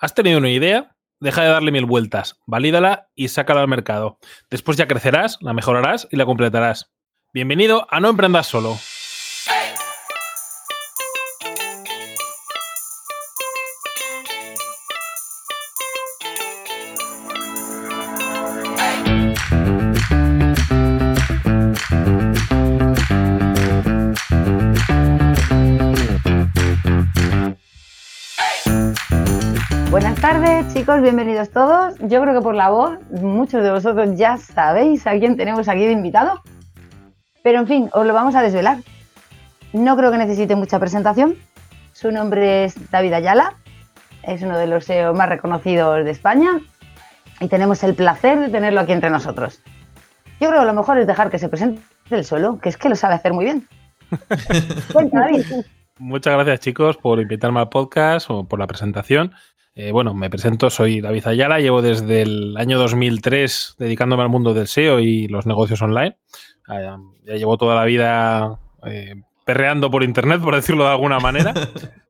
¿Has tenido una idea? Deja de darle mil vueltas, valídala y sácala al mercado. Después ya crecerás, la mejorarás y la completarás. Bienvenido a No Emprendas Solo. Chicos, bienvenidos todos. Yo creo que por la voz, muchos de vosotros ya sabéis a quién tenemos aquí de invitado. Pero en fin, os lo vamos a desvelar. No creo que necesite mucha presentación. Su nombre es David Ayala, es uno de los SEO más reconocidos de España y tenemos el placer de tenerlo aquí entre nosotros. Yo creo que lo mejor es dejar que se presente él solo, que es que lo sabe hacer muy bien. Cuenta, David. Muchas gracias chicos por invitarme al podcast o por la presentación. Eh, bueno, me presento, soy David Ayala, llevo desde el año 2003 dedicándome al mundo del SEO y los negocios online. Ah, ya llevo toda la vida eh, perreando por internet, por decirlo de alguna manera.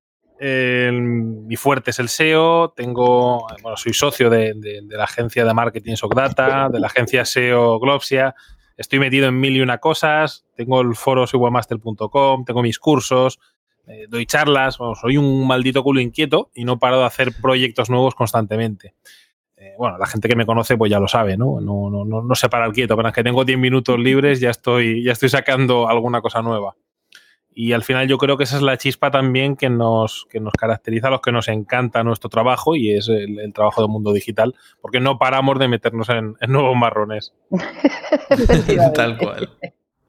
Eh, mi fuerte es el SEO, tengo, bueno, soy socio de, de, de la agencia de marketing Socdata, de la agencia SEO Globsia, estoy metido en mil y una cosas, tengo el foro soywebmaster.com, tengo mis cursos, eh, doy charlas, bueno, soy un maldito culo inquieto y no paro de hacer proyectos nuevos constantemente. Eh, bueno, la gente que me conoce pues ya lo sabe, ¿no? No, no, no, no se para el quieto, apenas que tengo 10 minutos libres ya estoy, ya estoy sacando alguna cosa nueva. Y al final yo creo que esa es la chispa también que nos, que nos caracteriza a los que nos encanta nuestro trabajo y es el, el trabajo del mundo digital, porque no paramos de meternos en, en nuevos marrones. Tal cual.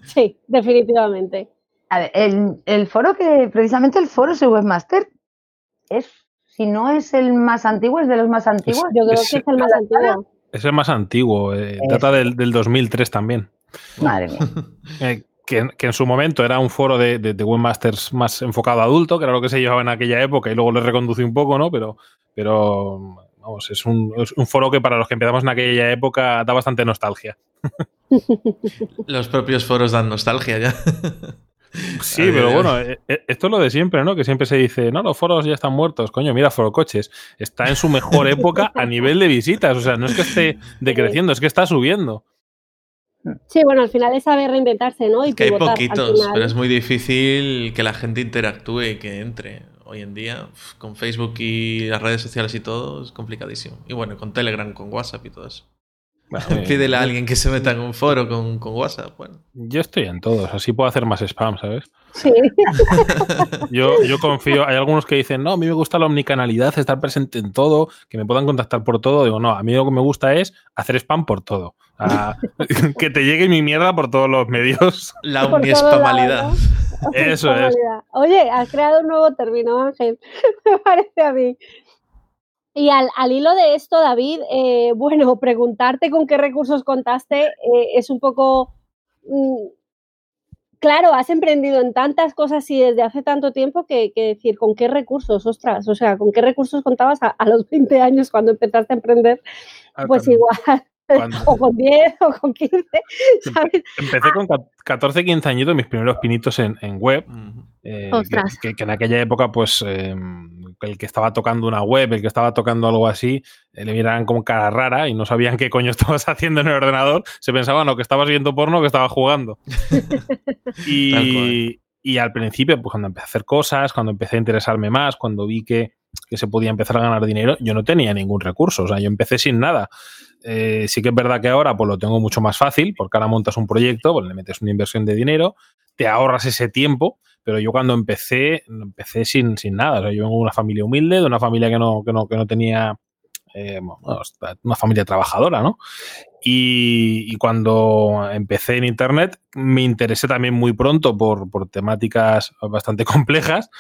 Sí, definitivamente. A ver, el, el, foro que, precisamente el foro de Webmaster, es, si no es el más antiguo, es de los más antiguos. Yo creo es, que es el más antiguo. Es el más antiguo, eh, data del, del, 2003 también. Madre mía. Eh, que, que, en su momento era un foro de, de, de, webmasters más enfocado a adulto, que era lo que se llevaba en aquella época, y luego le reconducí un poco, ¿no? Pero, pero vamos, es un, es un foro que para los que empezamos en aquella época da bastante nostalgia. los propios foros dan nostalgia ya. Sí, pero bueno, esto es lo de siempre, ¿no? Que siempre se dice, no, los foros ya están muertos. Coño, mira, Foro Coches está en su mejor época a nivel de visitas. O sea, no es que esté decreciendo, es que está subiendo. Sí, bueno, al final es saber reinventarse, ¿no? Y es que hay poquitos, pero es muy difícil que la gente interactúe y que entre. Hoy en día, con Facebook y las redes sociales y todo, es complicadísimo. Y bueno, con Telegram, con WhatsApp y todo eso. Bueno, Pídele a alguien que se meta en un foro con, con, WhatsApp. Bueno. Yo estoy en todos, así puedo hacer más spam, ¿sabes? Sí. yo, yo confío, hay algunos que dicen, no, a mí me gusta la omnicanalidad, estar presente en todo, que me puedan contactar por todo. Digo, no, a mí lo que me gusta es hacer spam por todo. A, que te llegue mi mierda por todos los medios. La omniespamalidad. ¿no? Eso es. Oye, has creado un nuevo término, Ángel. me parece a mí. Y al, al, hilo de esto, David, eh, bueno, preguntarte con qué recursos contaste eh, es un poco... Mm, claro, has emprendido en tantas cosas y desde hace tanto tiempo que, que, decir, ¿con qué recursos? Ostras, o sea, ¿con qué recursos contabas a, a los 20 años cuando empezaste a emprender? Ah, Pues igual. O con 10 o con 15. ¿sabes? Empecé con 14, 15 añitos, mis primeros pinitos en, en web. Eh, que, que, en aquella época, pues, eh, el que estaba tocando una web, el que estaba tocando algo así, eh, le miraban con cara rara y no sabían qué coño estabas haciendo en el ordenador. Se pensaban o que estabas viendo porno o que estabas jugando. y, y al principio, pues cuando empecé a hacer cosas, cuando empecé a interesarme más, cuando vi que, que se podía empezar a ganar dinero, yo no tenía ningún recurso. O sea, yo empecé sin nada. Eh, sí que es verdad que ahora pues lo tengo mucho más fácil, porque ahora montas un proyecto, pues le metes una inversión de dinero, te ahorras ese tiempo, pero yo cuando empecé, empecé sin, sin nada. Yo vengo de una familia humilde, de una familia que no, que no, que no tenía eh, una familia trabajadora, ¿no? Y, y, cuando empecé en Internet me interesé también muy pronto por, por temáticas bastante complejas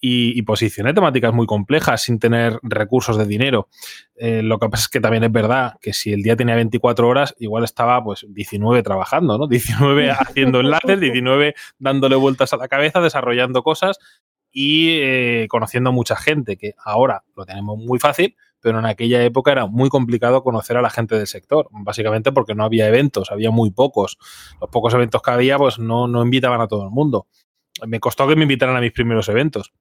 y, y, posicioné temáticas muy complejas sin tener recursos de dinero. Eh, lo que pasa es que también es verdad que si el día tenía 24 horas, igual estaba pues 19 trabajando, ¿no? 19 haciendo enlaces, 19 dándole vueltas a la cabeza, desarrollando cosas y eh, conociendo a mucha gente, que ahora lo tenemos muy fácil, pero en aquella época era muy complicado conocer a la gente del sector, básicamente porque no había eventos, había muy pocos. Los pocos eventos que había, pues no, no invitaban a todo el mundo. Me costó que me invitaran a mis primeros eventos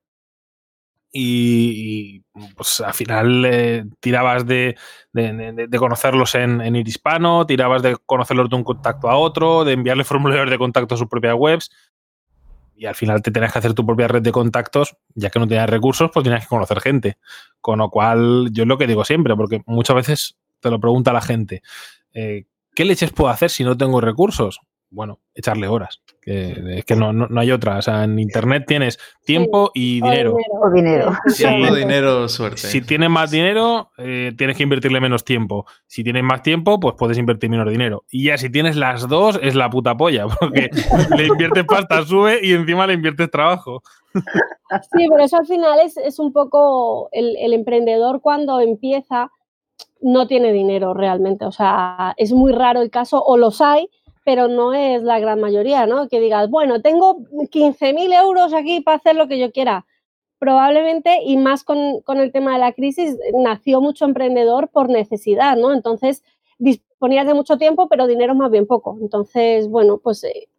y, pues al final eh, tirabas de, conocerlos en, en hispano, tirabas de conocerlos de un contacto a otro, de enviarle formularios de contacto a sus propias webs y al final te tenías que hacer tu propia red de contactos, ya que no tenías recursos, pues tenías que conocer gente. Con lo cual, yo es lo que digo siempre, porque muchas veces te lo pregunta la gente, eh, ¿qué leches puedo hacer si no tengo recursos? Bueno, echarle horas. Que, es que no, no, hay otra. O sea, en internet tienes tiempo y dinero. O dinero. Tiempo, dinero, suerte. Si tienes más dinero, eh, tienes que invertirle menos tiempo. Si tienes más tiempo, pues puedes invertir menos dinero. Y ya si tienes las dos, es la puta polla, porque le inviertes pasta, sube y encima le inviertes trabajo. Sí, pero eso al final es, es un poco el, el emprendedor cuando empieza no tiene dinero realmente. O sea, es muy raro el caso, o los hay, pero no es la gran mayoría, ¿no? Que digas, bueno, tengo 15.000 euros aquí para hacer lo que yo quiera. Probablemente, y más con, el tema de la crisis, nació mucho emprendedor por necesidad, ¿no? Entonces, disponías de mucho tiempo, pero dinero más bien poco. Entonces, bueno, pues eh,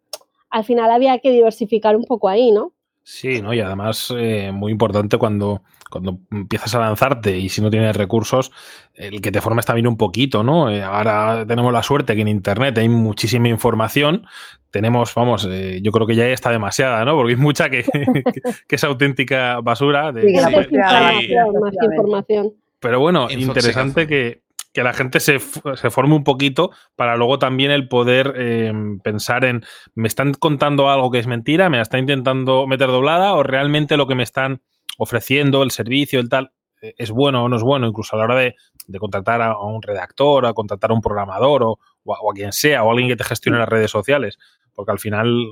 al final había que diversificar un poco ahí, ¿no? Sí, ¿no? Y además, eh, muy importante cuando, cuando empiezas a lanzarte y si no tienes recursos, el que te formes también un poquito, ¿no? Eh, ahora tenemos la suerte que en Internet hay muchísima información. Tenemos, vamos, eh, yo creo que ya está demasiada, ¿no? Porque hay mucha que, que, es auténtica basura. De, más información. Pero bueno, interesante que, que la gente se, se, forme un poquito para luego también el poder eh, pensar en, ¿me están contando algo que es mentira? ¿Me la están intentando meter doblada? ¿O realmente lo que me están ofreciendo, el servicio, el tal, eh, es bueno o no es bueno? Incluso a la hora de, de contratar a un redactor, a contratar a un programador o, a, quien sea, o a alguien que te gestione las redes sociales. Porque al final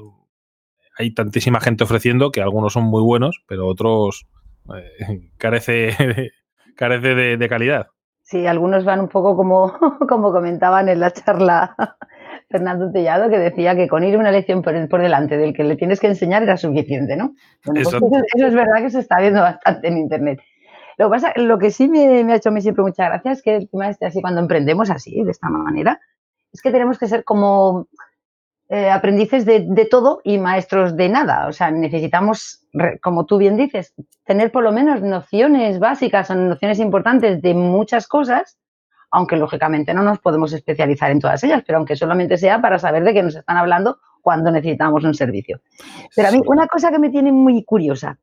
hay tantísima gente ofreciendo que algunos son muy buenos, pero otros eh, carece, carece de calidad. Sí, algunos van un poco como, como comentaban en la charla Fernando Tellado, que decía que con ir una lección por, delante del que le tienes que enseñar era suficiente, ¿no? Pues eso, es verdad que se está viendo bastante en Internet. Lo que, pasa, lo que sí me, me ha hecho a mí siempre mucha gracia es que el tema este así, cuando emprendemos así, de esta manera, es que tenemos que ser como eh, aprendices de, todo y maestros de nada. O sea, necesitamos, como tú bien dices, tener por lo menos nociones básicas o nociones importantes de muchas cosas, aunque lógicamente no nos podemos especializar en todas ellas, pero aunque solamente sea para saber de qué nos están hablando cuando necesitamos un servicio. Pero a mí una cosa que me tiene muy curiosa,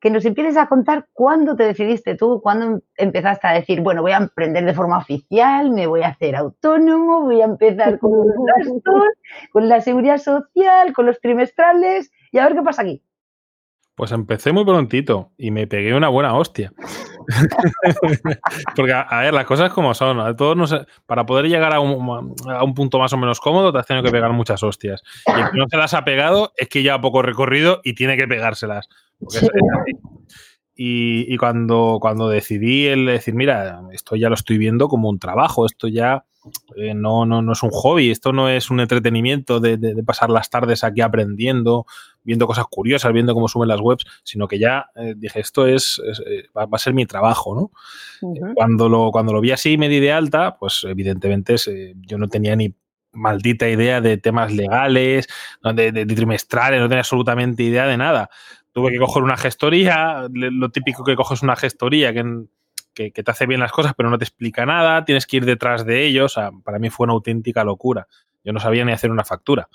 que nos empieces a contar cuándo te decidiste tú, cuándo empezaste a decir, bueno, voy a emprender de forma oficial, me voy a hacer autónomo, voy a empezar con los gastos, con la seguridad social, con los trimestrales y a ver qué pasa aquí. Pues empecé muy prontito y me pegué una buena hostia. Porque, a, ver, las cosas como son. Todos para poder llegar a un, a un, punto más o menos cómodo, te has tenido que pegar muchas hostias. Y el que no se las ha pegado es que ya poco recorrido y tiene que pegárselas. Y, cuando, cuando decidí el decir, mira, esto ya lo estoy viendo como un trabajo, esto ya eh, no, no, no es un hobby, esto no es un entretenimiento de, pasar las tardes aquí aprendiendo, viendo cosas curiosas, viendo cómo suben las webs, sino que ya eh, dije, esto es, eh, va, a ser mi trabajo, ¿no? cuando, lo, cuando lo vi así me di de alta, pues evidentemente yo no tenía ni maldita idea de temas legales, de, de, trimestrales, no tenía absolutamente idea de nada tuve que coger una gestoría, lo típico que coges una gestoría que, que, te hace bien las cosas pero no te explica nada, tienes que ir detrás de ellos, para mí fue una auténtica locura. Yo no sabía ni hacer una factura.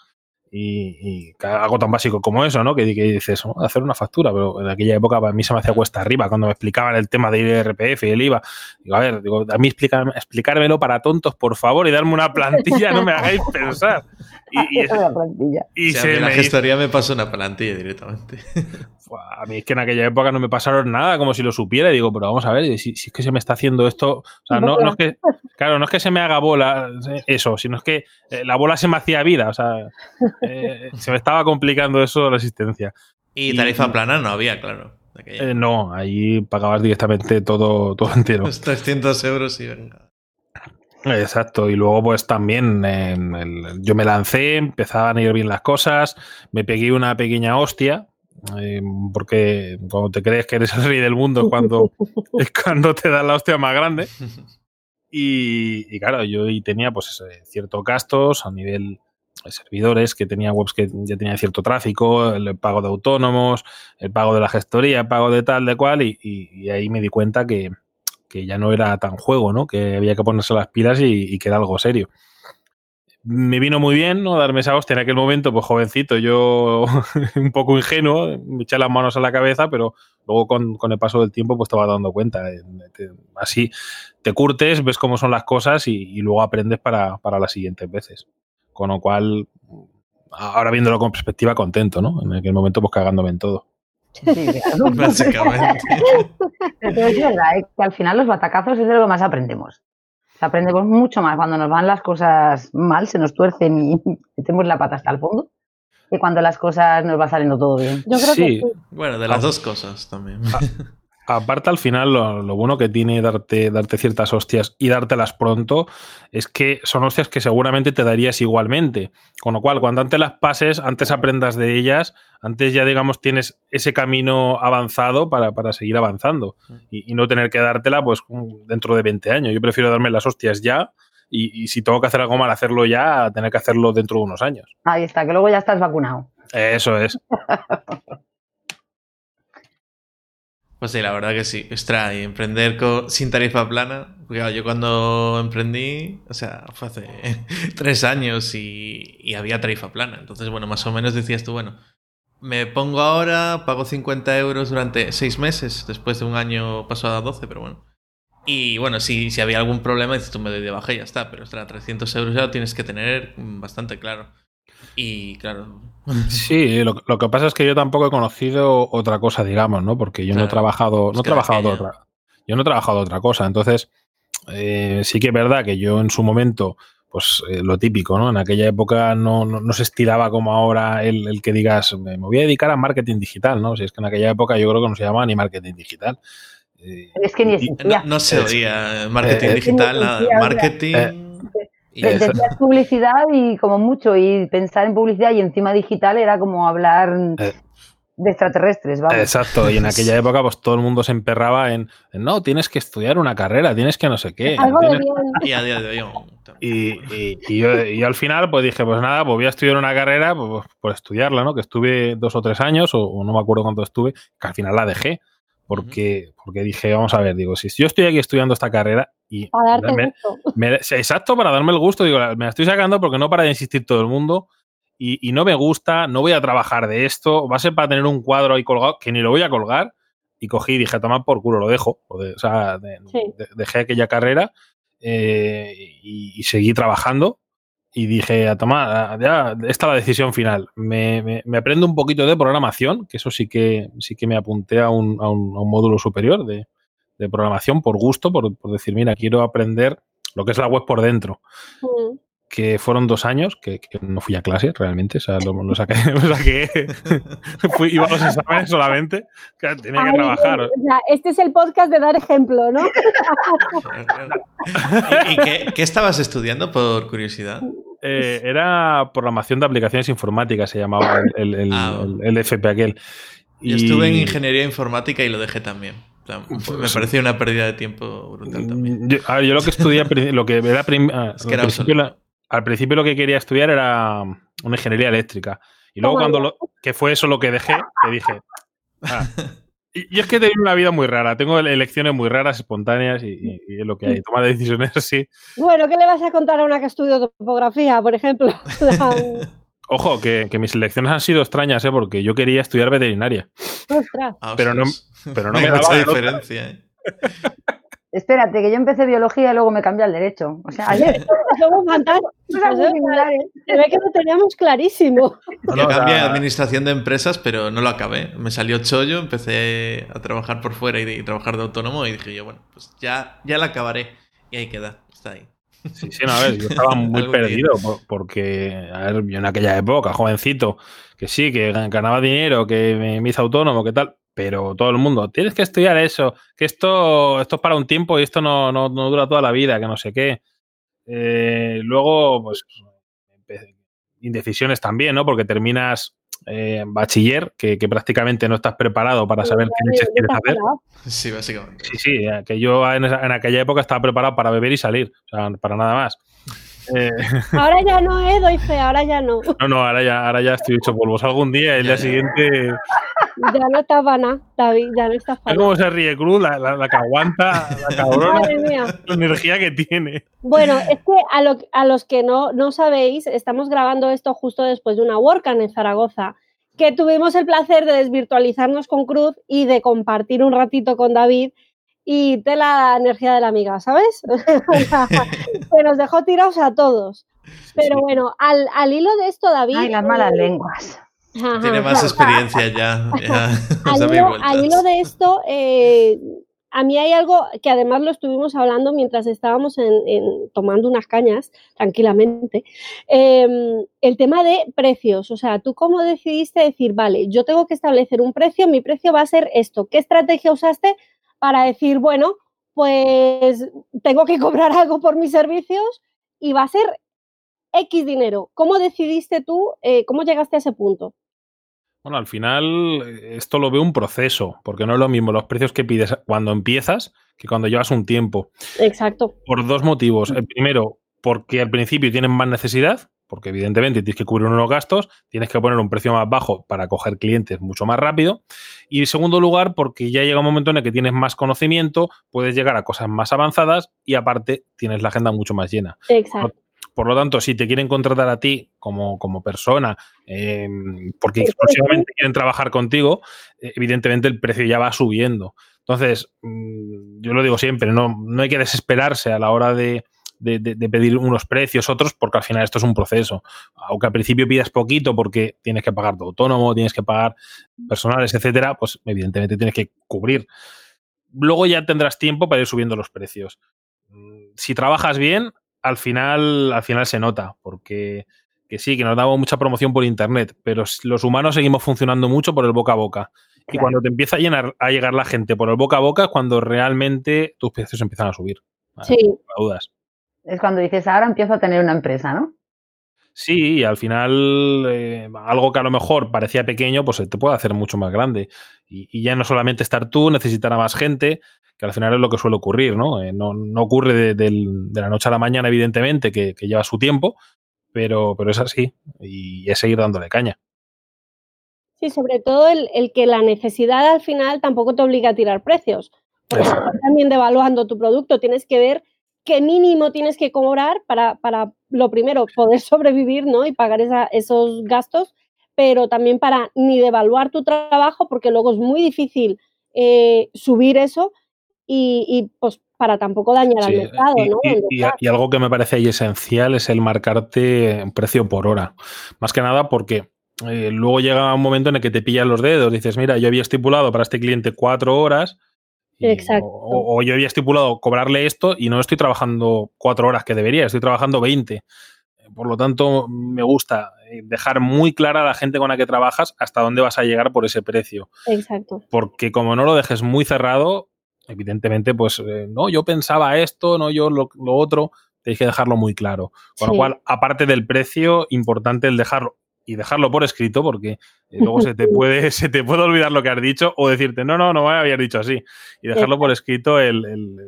Y, algo tan básico como eso, ¿no? Que, dices, hacer una factura, pero en aquella época para mí se me hacía cuesta arriba cuando me explicaban el tema de IRPF y el IVA. Digo, a ver, digo, a mí explicármelo para tontos, por favor, y darme una plantilla, no me hagáis pensar. Y, plantilla. y se la gestoría me pasó una plantilla directamente. A mí es que en aquella época no me pasaron nada, como si lo supiera. Y digo, pero vamos a ver, si, es que se me está haciendo esto. O sea, no, no, es que. Claro, no es que se me haga bola eso, sino es que eh, la bola se me hacía vida. O sea, eh, se me estaba complicando eso la existencia. Y tarifa plana no había, claro. Eh, no, ahí pagabas directamente todo, todo entero. Los 300 euros y venga. Exacto, y luego pues también yo me lancé, empezaban a ir bien las cosas, me pegué una pequeña hostia, eh, porque cuando te crees que eres el rey del mundo es cuando, es cuando te da la hostia más grande. Y, claro, yo tenía pues ciertos gastos a nivel servidores, que tenía webs que ya tenían cierto tráfico, el pago de autónomos, el pago de la gestoría, el pago de tal, de cual, y, ahí me di cuenta que, ya no era tan juego, ¿no? Que había que ponerse las pilas y, que era algo serio. Me vino muy bien, ¿no? Darme esa hostia en aquel momento, pues jovencito, yo un poco ingenuo, me eché las manos a la cabeza, pero luego con, el paso del tiempo pues te vas dando cuenta. así te curtes, ves cómo son las cosas y, luego aprendes para, para las siguientes veces. Con lo cual, ahora viéndolo con perspectiva, contento, ¿no? En aquel momento, pues cagándome en todo. Sí, Básicamente. Pero es verdad, ¿eh? que al final los batacazos es de lo que más aprendemos. Aprendemos mucho más cuando nos van las cosas mal, se nos tuercen y metemos la pata hasta el fondo, que cuando las cosas nos va saliendo todo bien. Yo creo sí. que Bueno, de las dos cosas también. Aparte al final lo, bueno que tiene darte, darte ciertas hostias y dártelas pronto es que son hostias que seguramente te darías igualmente. Con lo cual, cuando antes las pases, antes aprendas de ellas, antes ya digamos tienes ese camino avanzado para, seguir avanzando y, no tener que dártela pues dentro de 20 años. Yo prefiero darme las hostias ya y, y si tengo que hacer algo mal, hacerlo ya, tener que hacerlo dentro de unos años. Ahí está, que luego ya estás vacunado. Eso es. Pues sí, la verdad que sí. Ostras, y emprender sin tarifa plana. Yo cuando emprendí, o sea, fue hace tres años y, había tarifa plana. Entonces, bueno, más o menos decías tú, bueno, me pongo ahora, pago 50 euros durante seis meses. Después de un año paso a 12, pero bueno. Y bueno, si, si había algún problema, dices tú me doy de baja y ya está. Pero ostras, 300 euros ya lo tienes que tener bastante claro. Y claro. Sí, lo, que pasa es que yo tampoco he conocido otra cosa, digamos, ¿no? Porque yo no he trabajado, no he trabajado otra. Yo no he trabajado otra cosa. Entonces, eh, sí que es verdad que yo en su momento, pues eh, lo típico, ¿no? En aquella época no, no, se estiraba como ahora el, que digas, me voy a dedicar a marketing digital, ¿no? Si es que en aquella época yo creo que no se llamaba ni marketing digital. es que ni no, no, se oía marketing eh, digital, nada. Marketing Decías publicidad y como mucho, y pensar en publicidad y encima digital era como hablar eh. de extraterrestres, ¿vale? Exacto, y en aquella época pues todo el mundo se emperraba en, no, tienes que estudiar una carrera, tienes que no sé qué. Y a día de hoy. Y, yo, al final pues dije, pues nada, pues voy a estudiar una carrera pues, pues por estudiarla, ¿no? Que estuve dos o tres años, o, no me acuerdo cuánto estuve, que al final la dejé porque, porque dije, vamos a ver, digo, si yo estoy aquí estudiando esta carrera y... Para darte exacto, para darme el gusto, digo, me la estoy sacando porque no para de insistir todo el mundo y, no me gusta, no voy a trabajar de esto, va a ser para tener un cuadro ahí colgado que ni lo voy a colgar y cogí y dije, toma por culo, lo dejo. O, sea, dejé aquella carrera eh, y, seguí trabajando y dije, a tomar, ya, esta es la decisión final. Me, me, aprendo un poquito de programación, que eso sí que, sí que me apunté a un, a un, módulo superior de, de, programación por gusto, por, por, decir, mira, quiero aprender lo que es la web por dentro. Mm que fueron dos años que, no fui a clase realmente, o sea, lo, saqué, fui, iba a los exámenes solamente, que tenía que trabajar. este es el podcast de dar ejemplo, ¿no? ¿Y, qué, estabas estudiando, por curiosidad? Eh, era programación de aplicaciones informáticas, se llamaba el, el, ah, FP aquel. Yo estuve en ingeniería informática y lo dejé también. me parecía una pérdida de tiempo brutal también. Yo, lo que estudié, lo que era, ah, es que era al principio lo que quería estudiar era una ingeniería eléctrica. Y luego cuando lo, que fue eso lo que dejé, que dije. Ah". Y, es que tengo una vida muy rara, tengo elecciones muy raras, espontáneas y, es lo que hay, toma decisiones así. Bueno, ¿qué le vas a contar a una que estudia topografía, por ejemplo? Ojo, que, mis elecciones han sido extrañas, ¿eh? porque yo quería estudiar veterinaria. Ostras. Pero no, pero no me daba mucha diferencia. ¿eh? Espérate, que yo empecé biología y luego me cambié al derecho. O sea, ayer somos fantásticos. Se ve que lo teníamos clarísimo. Yo cambié a administración de empresas, pero no lo acabé. Me salió chollo, empecé a trabajar por fuera y, trabajar de autónomo y dije yo, bueno, pues ya, ya la acabaré. Y ahí queda, está ahí. Sí, sí, no, a ver, yo estaba muy perdido porque, a ver, yo en aquella época, jovencito, que sí, que ganaba dinero, que me hice autónomo, que tal, pero todo el mundo, tienes que estudiar eso, que esto, esto es para un tiempo y esto no, no, dura toda la vida, que no sé qué. Eh, luego, pues, indecisiones también, ¿no? Porque terminas eh, bachiller, que, prácticamente no estás preparado para saber qué leches quieres hacer. Sí, básicamente. Sí, sí, que yo en, aquella época estaba preparado para beber y salir, o sea, para nada más. Eh. Ahora ya no, eh, doy fe, ahora ya no. No, no, ahora ya, ahora ya estoy hecho polvos. Algún día, el día siguiente. Ya no está vana, David, ya no está Es como se ríe Cruz, la, la, que aguanta, la cabrona, la energía que tiene. Bueno, es que a, lo, a los que no, no sabéis, estamos grabando esto justo después de una WordCamp en Zaragoza que tuvimos el placer de desvirtualizarnos con Cruz y de compartir un ratito con David y de la energía de la amiga, ¿sabes? que nos dejó tirados a todos. Pero bueno, al, al, hilo de esto, David. Ay, las malas lenguas. Tiene más experiencia ya. al, hilo, de esto, eh, a mí hay algo que además lo estuvimos hablando mientras estábamos en, tomando unas cañas tranquilamente, em, el tema de precios. O sea, tú cómo decidiste decir, vale, yo tengo que establecer un precio, mi precio va a ser esto. ¿Qué estrategia usaste para decir, bueno, pues tengo que cobrar algo por mis servicios y va a ser X dinero? ¿Cómo decidiste tú, eh, cómo llegaste a ese punto? Bueno, al final eh, esto lo veo un proceso, porque no es lo mismo los precios que pides cuando empiezas que cuando llevas un tiempo. Exacto. Por dos motivos. El primero, porque al principio tienes más necesidad, porque evidentemente tienes que cubrir unos gastos, tienes que poner un precio más bajo para coger clientes mucho más rápido. Y en segundo lugar, porque ya llega un momento en el que tienes más conocimiento, puedes llegar a cosas más avanzadas y aparte tienes la agenda mucho más llena. Exacto. Por lo tanto, si te quieren contratar a ti como, como persona, eh, porque exclusivamente quieren trabajar contigo, eh, evidentemente el precio ya va subiendo. Entonces, mm, yo lo digo siempre, no, no hay que desesperarse a la hora de, pedir unos precios, otros, porque al final esto es un proceso. Aunque al principio pidas poquito porque tienes que pagar tu autónomo, tienes que pagar personales, etcétera, pues evidentemente tienes que cubrir. Luego ya tendrás tiempo para ir subiendo los precios. Mm, si trabajas bien, al final, al final se nota, porque que sí, que nos damos mucha promoción por internet, pero los humanos seguimos funcionando mucho por el boca a boca. Y cuando te empieza a, llenar, a llegar la gente por el boca a boca es cuando realmente tus precios empiezan a subir. Sí. dudas. Es cuando dices, ahora empiezo a tener una empresa, ¿no? Sí, y al final eh, algo que a lo mejor parecía pequeño, pues se te puede hacer mucho más grande. Y, y, ya no solamente estar tú, necesitar a más gente, que al final es lo que suele ocurrir, ¿no? Eh, no, ocurre de, la noche a la mañana, evidentemente, que, lleva su tiempo, pero, pero es así y es seguir dándole caña. Sí, sobre todo el, que la necesidad al final tampoco te obliga a tirar precios. Porque estás también devaluando tu producto, tienes que ver qué mínimo tienes que cobrar para, para lo primero, poder sobrevivir ¿no? y pagar esos gastos, pero también para ni devaluar tu trabajo, porque luego es muy difícil eh, subir eso y, pues para tampoco dañar al mercado. Y, ¿no? y, algo que me parece ahí esencial es el marcarte un precio por hora. Más que nada porque eh, luego llega un momento en el que te pillan los dedos, dices, mira, yo había estipulado para este cliente cuatro horas. Exacto. O, yo había estipulado cobrarle esto y no estoy trabajando cuatro horas que debería, estoy trabajando 20. Por lo tanto, me gusta eh, dejar muy clara a la gente con la que trabajas hasta dónde vas a llegar por ese precio. Exacto. Porque como no lo dejes muy cerrado, evidentemente, pues eh, no, yo pensaba esto, no yo lo, otro, tenéis que dejarlo muy claro. Con lo cual, aparte del precio, importante el dejarlo y dejarlo por escrito porque eh, luego se te puede se te puede olvidar lo que has dicho o decirte no no no me habías dicho así y dejarlo por escrito el,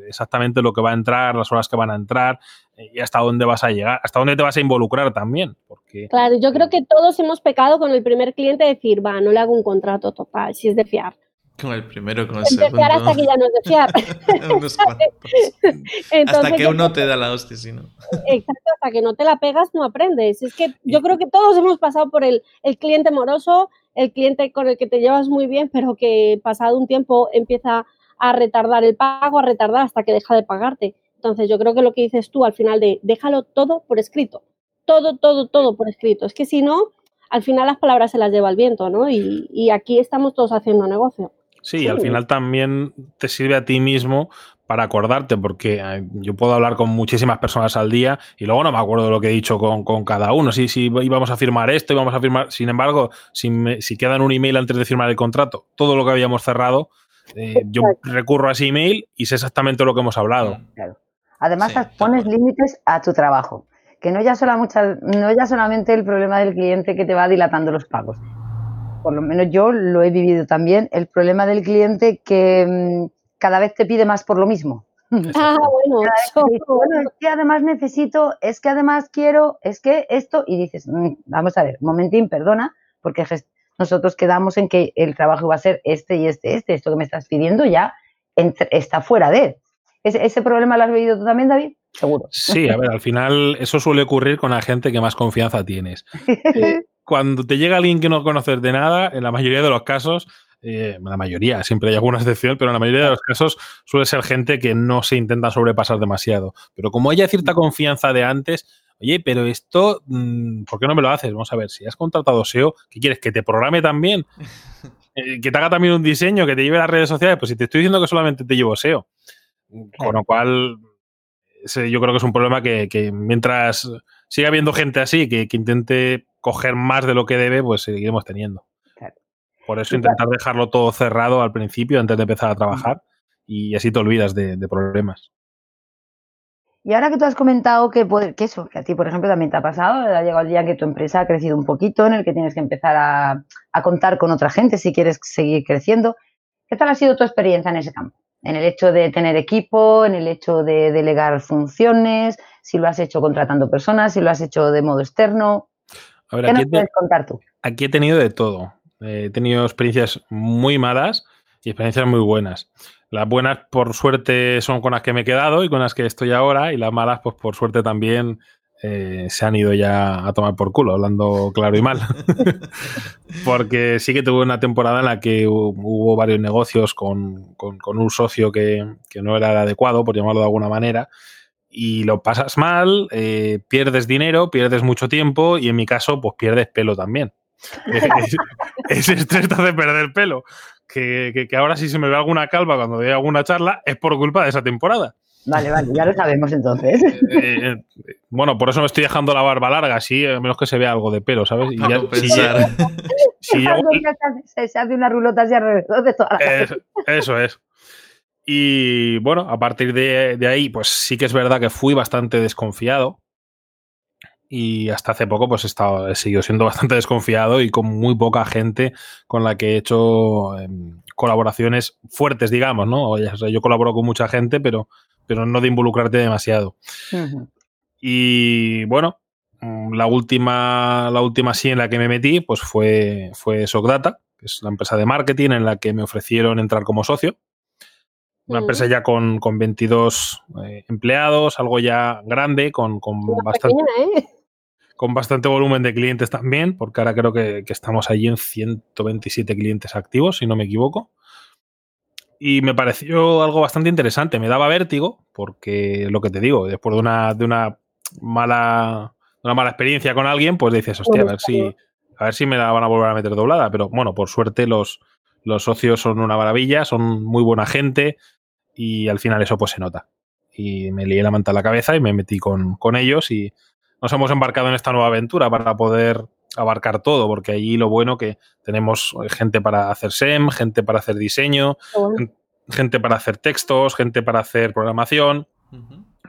exactamente lo que va a entrar las horas que van a entrar eh, y hasta dónde vas a llegar hasta dónde te vas a involucrar también porque claro yo creo que todos hemos pecado con el primer cliente de decir va no le hago un contrato total si es de fiar con el primero, con el segundo. hasta que ya no es hasta que uno te da la hostia, si no. Exacto, hasta que no te la pegas no aprendes. Es que yo creo que todos hemos pasado por el, el cliente moroso, el cliente con el que te llevas muy bien, pero que pasado un tiempo empieza a retardar el pago, a retardar hasta que deja de pagarte. Entonces yo creo que lo que dices tú al final de déjalo todo por escrito. Todo, todo, todo por escrito. Es que si no, al final las palabras se las lleva el viento, ¿no? Y, y aquí estamos todos haciendo negocio. Sí, al final también te sirve a ti mismo para acordarte, porque eh, yo puedo hablar con muchísimas personas al día y luego no me acuerdo lo que he dicho con, cada uno. Si, si íbamos a firmar esto, íbamos a firmar. Sin embargo, si, me, si quedan un email antes de firmar el contrato, todo lo que habíamos cerrado, eh, yo recurro a ese email y sé exactamente lo que hemos hablado. Claro. Además, pones límites a tu trabajo, que no ya, no ya solamente el problema del cliente que te va dilatando los pagos, por lo menos yo lo he vivido también, el problema del cliente que mm, cada vez te pide más por lo mismo. Ah, bueno, eso. Bueno, es que además necesito, es que además quiero, es que esto, y dices, "Mm, vamos a ver, momentín, perdona, porque nosotros quedamos en que el trabajo va a ser este y este, este, esto que me estás pidiendo ya entre- está fuera de. ¿Ese, ese problema lo has vivido tú también, David? Seguro. Sí, a ver, al final eso suele ocurrir con la gente que más confianza tienes. Eh, Cuando te llega alguien que no conoces de nada, en la mayoría de los casos, eh, la mayoría, siempre hay alguna excepción, pero en la mayoría de los casos suele ser gente que no se intenta sobrepasar demasiado. Pero como haya cierta confianza de antes, oye, pero esto, mm, ¿por qué no me lo haces? Vamos a ver, si has contratado SEO, ¿qué quieres? ¿Que te programe también? Eh, ¿Que te haga también un diseño? ¿Que te lleve a las redes sociales? Pues si te estoy diciendo que solamente te llevo SEO. Con lo cual, ese yo creo que es un problema que, que mientras siga habiendo gente así que, que intente coger más de lo que debe, pues seguiremos teniendo. Claro. Por eso Y intentar dejarlo todo cerrado al principio antes de empezar a trabajar y así te olvidas de, de problemas. Y ahora que tú has comentado que, puede- que eso, que a ti, por ejemplo, también te ha pasado, ha llegado el día en que tu empresa ha crecido un poquito, en el que tienes que empezar a, a contar con otra gente si quieres seguir creciendo. ¿Qué tal ha sido tu experiencia en ese campo? En el hecho de tener equipo, en el hecho de delegar funciones, si lo has hecho contratando personas, si lo has hecho de modo externo. A ver, ¿Qué aquí nos he, puedes contar tú? aquí he tenido de todo. Eh, He tenido experiencias muy malas y experiencias muy buenas. Las buenas, por suerte, son con las que me he quedado y con las que estoy ahora, y las malas, pues por suerte también eh, se han ido ya a tomar por culo, hablando claro y mal. Porque sí que tuve una temporada en la que hu- hubo varios negocios con, con- con un socio que, que no era el adecuado, por llamarlo de alguna manera, y lo pasas mal, eh, pierdes dinero, pierdes mucho tiempo y en mi caso, pues pierdes pelo también. Ese estrés te hace perder pelo. Que, que- que ahora si se me ve alguna calva cuando doy alguna charla es por culpa de esa temporada. Vale, vale, ya lo sabemos entonces. Eh, eh, bueno, por eso me estoy dejando la barba larga, así, a menos que se vea algo de pelo, ¿sabes? Y ya- si, se, se hace una rulota así alrededor de toda la. Eso, eso es. Y bueno, a partir de, de ahí, pues sí que es verdad que fui bastante desconfiado. Y hasta hace poco, pues he, estado, he seguido siendo bastante desconfiado y con muy poca gente con la que he hecho em, colaboraciones fuertes, digamos, ¿no? O sea, yo colaboro con mucha gente, pero, pero no de involucrarte demasiado. Y bueno, la última, la última sí en la que me metí, pues fue, fue Socdata, que es la empresa de marketing en la que me ofrecieron entrar como socio. Una empresa ya con, con 22 eh, empleados, algo ya grande, con, con, bastante, pequeña, ¿eh? con bastante volumen de clientes también, porque ahora creo que, que estamos allí en 127 clientes activos, si no me equivoco. Y me pareció algo bastante interesante. Me daba vértigo, porque lo que te digo, después de una, de una mala de una mala experiencia con alguien, pues dices, hostia, a ver si, a ver si me la van a volver a meter doblada. Pero bueno, por suerte los, los socios son una maravilla, son muy buena gente y al final eso pues se nota. Y me lié la manta a la cabeza y me metí con, con ellos y nos hemos embarcado en esta nueva aventura para poder abarcar todo, porque allí lo bueno que tenemos gente para hacer SEM, gente para hacer diseño, bueno. gente para hacer textos, gente para hacer programación,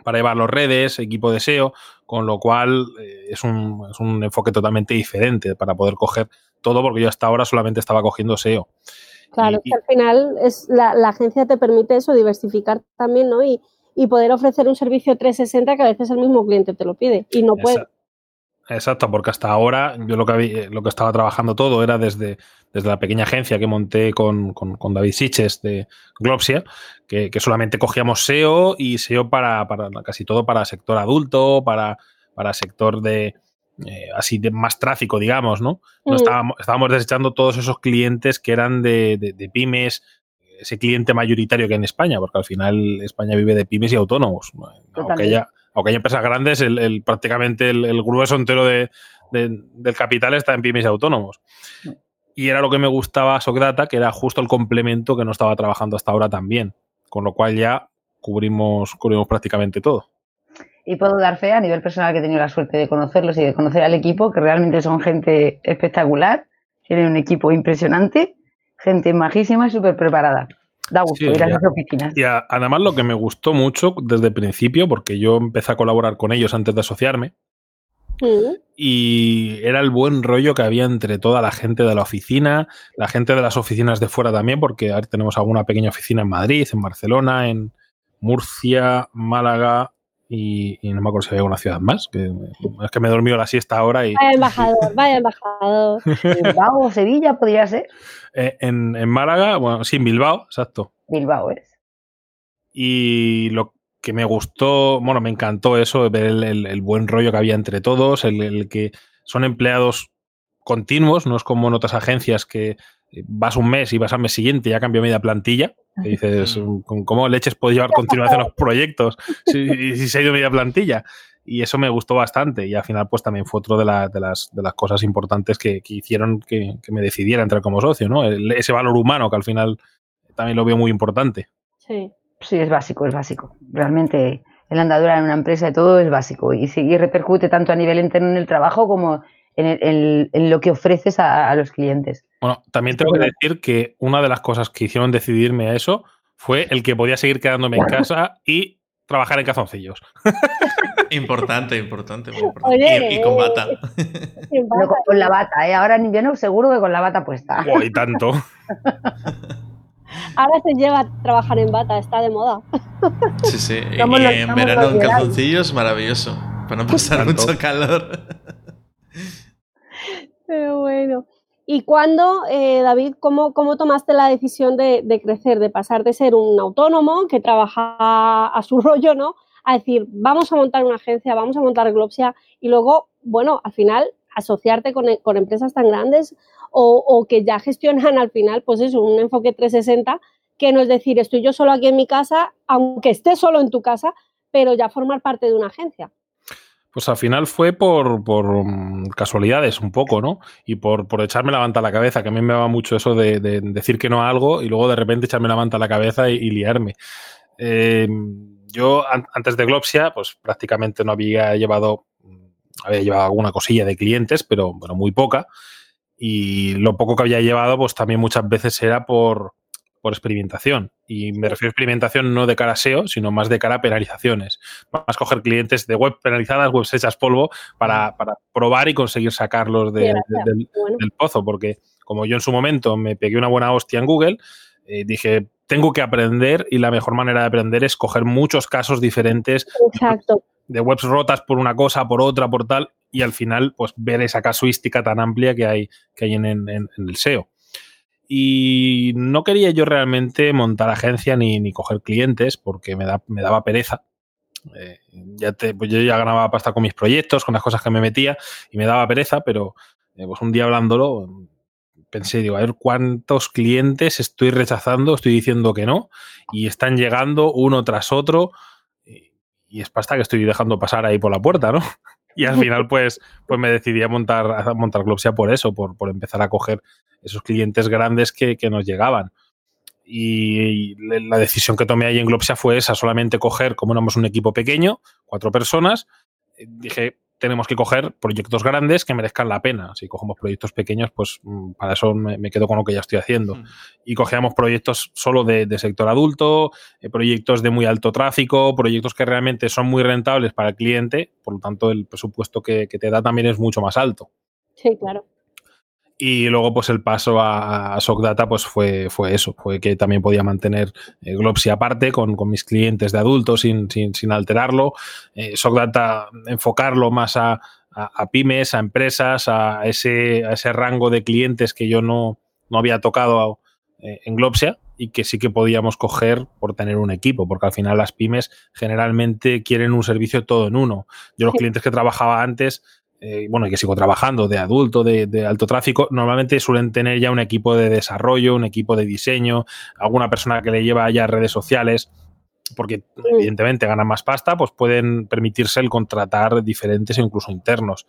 para llevar las redes, equipo de SEO, con lo cual eh, es, un, es un enfoque totalmente diferente para poder coger todo, porque yo hasta ahora solamente estaba cogiendo SEO. Claro, Y- que al final es la, la agencia te permite eso, diversificar también, ¿no? Y, y poder ofrecer un servicio 360 que a veces el mismo cliente te lo pide y no puede. Exacto, porque hasta ahora yo lo que, había- lo que estaba trabajando todo era desde, desde la pequeña agencia que monté con, con- con David Siches de Globsia, que, que solamente cogíamos SEO y SEO para, para casi todo para sector adulto, para, para sector de eh, así de más tráfico, digamos, ¿no? no Mm. estábamos, estábamos desechando todos esos clientes que eran de, de- de pymes, ese cliente mayoritario que hay en España, porque al final España vive de pymes y autónomos. Aunque haya, aunque haya empresas grandes, el, prácticamente el, grueso entero de- de- del capital está en pymes autónomos. Y era lo que me gustaba Socdata, que era justo el complemento que no estaba trabajando hasta ahora también. Con lo cual ya cubrimos, cubrimos prácticamente todo. Y puedo dar fe a nivel personal que he tenido la suerte de conocerlos y de conocer al equipo, que realmente son gente espectacular, tienen un equipo impresionante, gente majísima y súper preparada. Da gusto Sí, ir a las oficinas. Y a- además lo que me gustó mucho desde el principio, porque yo empecé a colaborar con ellos antes de asociarme, Mm. y era el buen rollo que había entre toda la gente de la oficina, la gente de las oficinas de fuera también, porque ahora tenemos alguna pequeña oficina en Madrid, en Barcelona, en Murcia, Málaga y, no me acuerdo si había alguna ciudad más. Que, es que me he dormido la siesta ahora y... Vaya embajador, vaya embajador. Sevilla podría ser. Eh, en, en, Málaga, bueno, sí, en Bilbao, exacto. Bilbao es. Y lo que me gustó, bueno, me encantó eso, ver el, buen rollo que había entre todos, el, que son empleados continuos, no es como en otras agencias que vas un mes y vas al mes siguiente y ya cambió media plantilla. Y dices, ¿cómo leches puede llevar continuación los proyectos si, si, se ha ido media plantilla? Y eso me gustó bastante. Y al final, pues también fue otro de, de, las, de las, cosas importantes que, hicieron que, me decidiera entrar como socio, ¿no? ese valor humano que al final también lo veo muy importante. Sí. Sí, es básico, es básico. Realmente el andadura en una empresa de todo es básico y, y repercute tanto a nivel interno en el trabajo como en, lo que ofreces a, los clientes. Bueno, también tengo que decir que una de las cosas que hicieron decidirme a eso fue el que podía seguir quedándome en casa y trabajar en cazoncillos. importante, importante, y, con bata. con, la bata, ¿eh? Ahora en invierno seguro que con la bata puesta. y tanto. Ahora se lleva a trabajar en bata, está de moda. Sí, sí. y en verano en calzoncillos, maravilloso. Para no pasar mucho calor. Pero bueno. ¿Y cuándo, eh, David, cómo, cómo, tomaste la decisión de, crecer, de pasar de ser un autónomo que trabaja a su rollo, ¿no? A decir, vamos a montar una agencia, vamos a montar Glopsia y luego, bueno, al final asociarte con, con empresas tan grandes o, que ya gestionan al final, pues eso, un enfoque 360, que no es decir, estoy yo solo aquí en mi casa, aunque esté solo en tu casa, pero ya formar parte de una agencia. Pues al final fue por, mm, casualidades un poco, ¿no? Y por, echarme la manta a la cabeza, que a mí me va mucho eso de, decir que no a algo y luego de repente echarme la manta a la cabeza y, liarme. Eh, yo antes de Glopsia, pues prácticamente no había llevado, había llevado alguna cosilla de clientes, pero bueno, muy poca y lo poco que había llevado, pues también muchas veces era por, por experimentación. Y me refiero a experimentación no de cara a SEO, sino más de cara a penalizaciones. Más coger clientes de web penalizadas, webs hechas polvo, para, para probar y conseguir sacarlos del, pozo. Porque como yo en su momento me pegué una buena hostia en Google, eh, dije, tengo que aprender y la mejor manera de aprender es coger muchos casos diferentes. Exacto. De webs rotas por una cosa, por otra, por tal, y al final, pues ver esa casuística tan amplia que hay, que hay en, el SEO. Y no quería yo realmente montar agencia ni, ni coger clientes porque me, da, me daba pereza. Eh, ya te, pues yo ya ganaba pasta con mis proyectos, con las cosas que me metía y me daba pereza, pero eh, pues un día hablándolo pensé, digo, a ver cuántos clientes estoy rechazando, estoy diciendo que no y están llegando uno tras otro y es pasta que estoy dejando pasar ahí por la puerta, ¿no? Y al final, pues, pues me decidí a montar, a montar Glopsia por eso, por, por empezar a coger esos clientes grandes que, que nos llegaban. Y la decisión que tomé ahí en Glopsia fue esa, solamente coger, como éramos un equipo pequeño, cuatro personas, eh, dije, tenemos que coger proyectos grandes que merezcan la pena. Si cogemos proyectos pequeños, pues mm, para eso me, quedo con lo que ya estoy haciendo. Y cogíamos proyectos solo de, sector adulto, eh, proyectos de muy alto tráfico, proyectos que realmente son muy rentables para el cliente, por lo tanto el presupuesto que, te da también es mucho más alto. Sí, claro. Y luego, pues el paso a, SOCData, pues fue, fue eso, fue que también podía mantener eh, Glopsy aparte con, mis clientes de adultos sin, sin, alterarlo. Eh, SOCData enfocarlo más a, pymes, a empresas, a ese, a ese rango de clientes que yo no, no había tocado eh, en Glopsia y que sí que podíamos coger por tener un equipo, porque al final las pymes generalmente quieren un servicio todo en uno. Yo los clientes que trabajaba antes eh, bueno, y que sigo trabajando, de adulto, de, alto tráfico, normalmente suelen tener ya un equipo de desarrollo, un equipo de diseño, alguna persona que le lleva ya redes sociales, porque evidentemente ganan más pasta, pues pueden permitirse el contratar diferentes e incluso internos.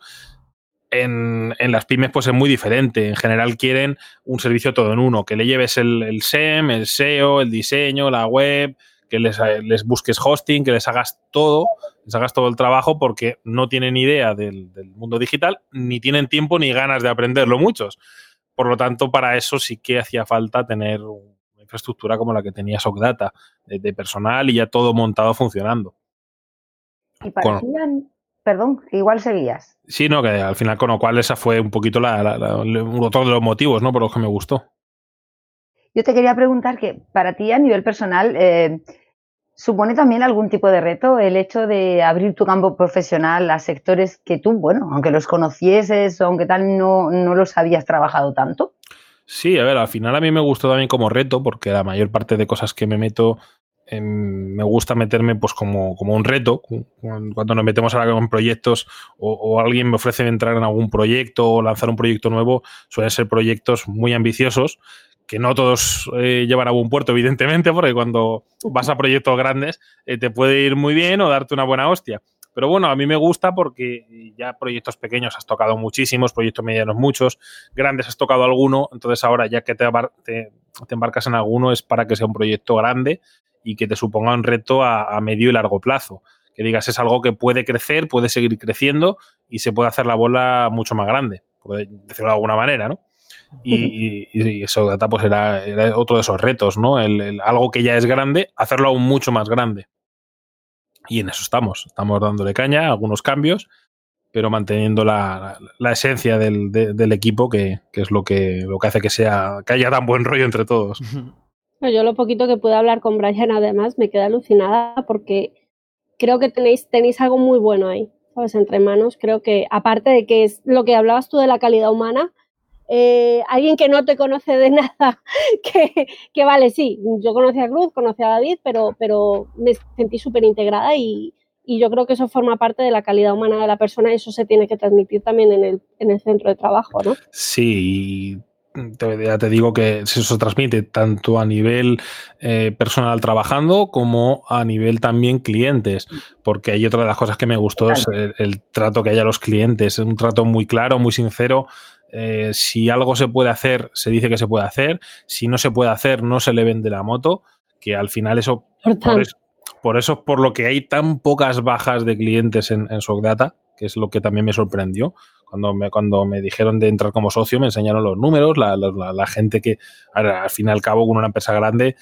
En, las pymes pues es muy diferente. En general quieren un servicio todo en uno, que le lleves el, el SEM, el SEO, el diseño, la web, que les, les, busques hosting, que les hagas todo, les hagas todo el trabajo porque no tienen idea del, mundo digital, ni tienen tiempo ni ganas de aprenderlo muchos. Por lo tanto, para eso sí que hacía falta tener una infraestructura como la que tenía SOCData, de, personal y ya todo montado funcionando. Y parecían, perdón, igual seguías. Sí, no, que al final con lo cual esa fue un poquito la, otro de los motivos, ¿no? Por los que me gustó. Yo te quería preguntar que para ti a nivel personal, eh, supone también algún tipo de reto el hecho de abrir tu campo profesional a sectores que tú, bueno, aunque los conocieses o aunque tal, no, no los habías trabajado tanto. Sí, a ver, al final a mí me gustó también como reto, porque la mayor parte de cosas que me meto me gusta meterme pues como, como, un reto. Cuando nos metemos ahora con proyectos o, o, alguien me ofrece entrar en algún proyecto o lanzar un proyecto nuevo, suelen ser proyectos muy ambiciosos que no todos eh, llevan a buen puerto, evidentemente, porque cuando vas a proyectos grandes eh, te puede ir muy bien o darte una buena hostia. Pero bueno, a mí me gusta porque ya proyectos pequeños has tocado muchísimos, proyectos medianos muchos, grandes has tocado alguno, entonces ahora ya que te, te, embarcas en alguno es para que sea un proyecto grande y que te suponga un reto a, a medio y largo plazo. Que digas, es algo que puede crecer, puede seguir creciendo y se puede hacer la bola mucho más grande, por decirlo de alguna manera, ¿no? Y, y, eso data pues era, era, otro de esos retos, ¿no? El, el, algo que ya es grande, hacerlo aún mucho más grande. Y en eso estamos, estamos dándole caña, algunos cambios, pero manteniendo la, la esencia del, de, del equipo, que, que, es lo que, lo que hace que sea, que haya tan buen rollo entre todos. Yo lo poquito que pude hablar con Brian, además, me quedé alucinada porque creo que tenéis, tenéis algo muy bueno ahí, ¿sabes? Entre manos. Creo que, aparte de que es lo que hablabas tú de la calidad humana, eh, alguien que no te conoce de nada, que, que, vale, sí, yo conocí a Cruz, conocí a David, pero, pero me sentí súper integrada y, y, yo creo que eso forma parte de la calidad humana de la persona y eso se tiene que transmitir también en el, en el centro de trabajo, ¿no? Sí, te, ya te digo que eso se transmite tanto a nivel eh, personal trabajando como a nivel también clientes, porque hay otra de las cosas que me gustó es el, el trato que hay a los clientes, es un trato muy claro, muy sincero, eh, si algo se puede hacer, se dice que se puede hacer. Si no se puede hacer, no se le vende la moto. Que al final eso. Por, eso, por eso es por lo que hay tan pocas bajas de clientes en, en Sogdata, que es lo que también me sorprendió. Cuando me, cuando me dijeron de entrar como socio, me enseñaron los números, la, la, la gente que al fin y al cabo, con una empresa grande,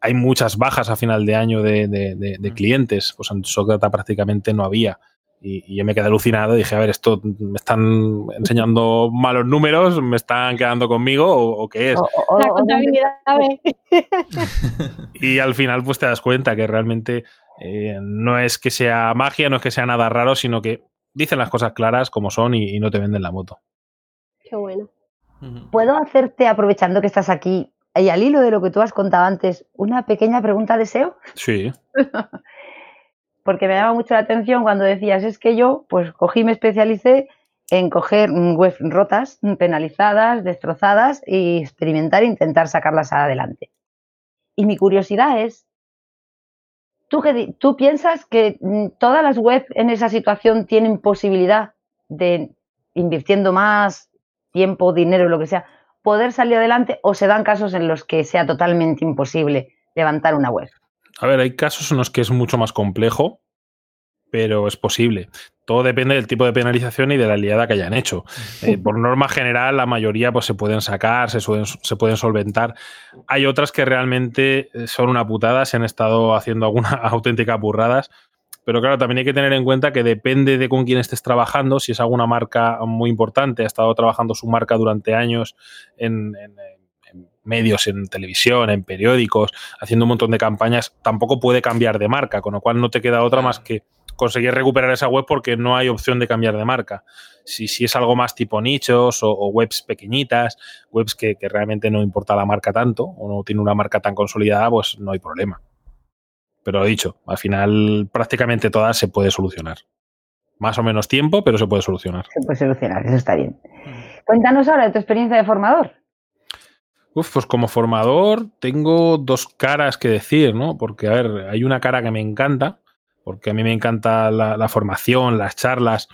hay muchas bajas a final de año de, de, de, de clientes. Pues en Sogdata prácticamente no había. Y, y, yo me quedé alucinado. Dije, a ver, esto me están enseñando malos números, me están quedando conmigo o, o qué es. O, o, La contabilidad. y al final, pues te das cuenta que realmente eh, no es que sea magia, no es que sea nada raro, sino que dicen las cosas claras como son y, y no te venden la moto. Qué bueno. ¿Puedo hacerte, aprovechando que estás aquí, y al hilo de lo que tú has contado antes, una pequeña pregunta de SEO? Sí. porque me llama mucho la atención cuando decías, es que yo, pues cogí, me especialicé en coger webs rotas, penalizadas, destrozadas y experimentar e intentar sacarlas adelante. Y mi curiosidad es, ¿tú, ¿tú piensas que todas las webs en esa situación tienen posibilidad de, invirtiendo más tiempo, dinero, lo que sea, poder salir adelante o se dan casos en los que sea totalmente imposible levantar una web? A ver, hay casos en los que es mucho más complejo, pero es posible. Todo depende del tipo de penalización y de la liada que hayan hecho. Eh, por norma general, la mayoría pues, se pueden sacar, se, suelen, se pueden solventar. Hay otras que realmente son una putada, se han estado haciendo alguna auténtica burradas. Pero claro, también hay que tener en cuenta que depende de con quién estés trabajando. Si es alguna marca muy importante, ha estado trabajando su marca durante años en, en medios, en televisión, en periódicos, haciendo un montón de campañas, tampoco puede cambiar de marca, con lo cual no te queda otra más que conseguir recuperar esa web porque no hay opción de cambiar de marca. Si, si es algo más tipo nichos o, o webs pequeñitas, webs que, que, realmente no importa la marca tanto o no tiene una marca tan consolidada, pues no hay problema. Pero lo dicho, al final prácticamente todas se puede solucionar. Más o menos tiempo, pero se puede solucionar. Se puede solucionar, eso está bien. Cuéntanos ahora de tu experiencia de formador. Uf, pues como formador tengo dos caras que decir, ¿no? Porque, a ver, hay una cara que me encanta, porque a mí me encanta la, formación, las charlas,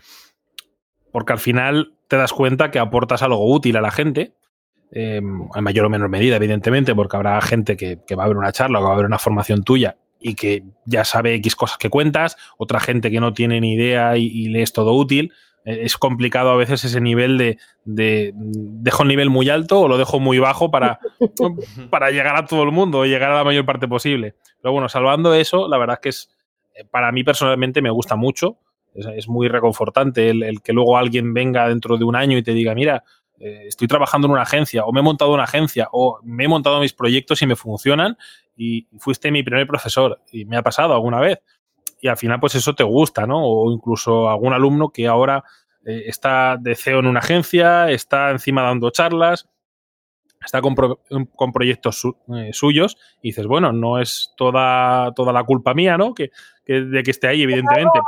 porque al final te das cuenta que aportas algo útil a la gente, en mayor o menor medida, evidentemente, porque habrá gente que, que, va a ver una charla o que va a ver una formación tuya y que ya sabe X cosas que cuentas, otra gente que no tiene ni idea y, y le es todo útil. Eh, es complicado a veces ese nivel de, de, dejo el nivel muy alto o lo dejo muy bajo para, para llegar a todo el mundo, llegar a la mayor parte posible. Pero bueno, salvando eso, la verdad es que es, para mí personalmente me gusta mucho. Es, es muy reconfortante el, el, que luego alguien venga dentro de un año y te diga, mira, eh, estoy trabajando en una agencia o me he montado una agencia o me he montado mis proyectos y me funcionan y fuiste mi primer profesor y me ha pasado alguna vez. Y al final pues eso te gusta, ¿no? O incluso algún alumno que ahora eh, está de CEO en una agencia, está encima dando charlas, está con, con proyectos eh, suyos y dices, bueno, no es toda, toda la culpa mía, ¿no? Que, de que esté ahí, evidentemente.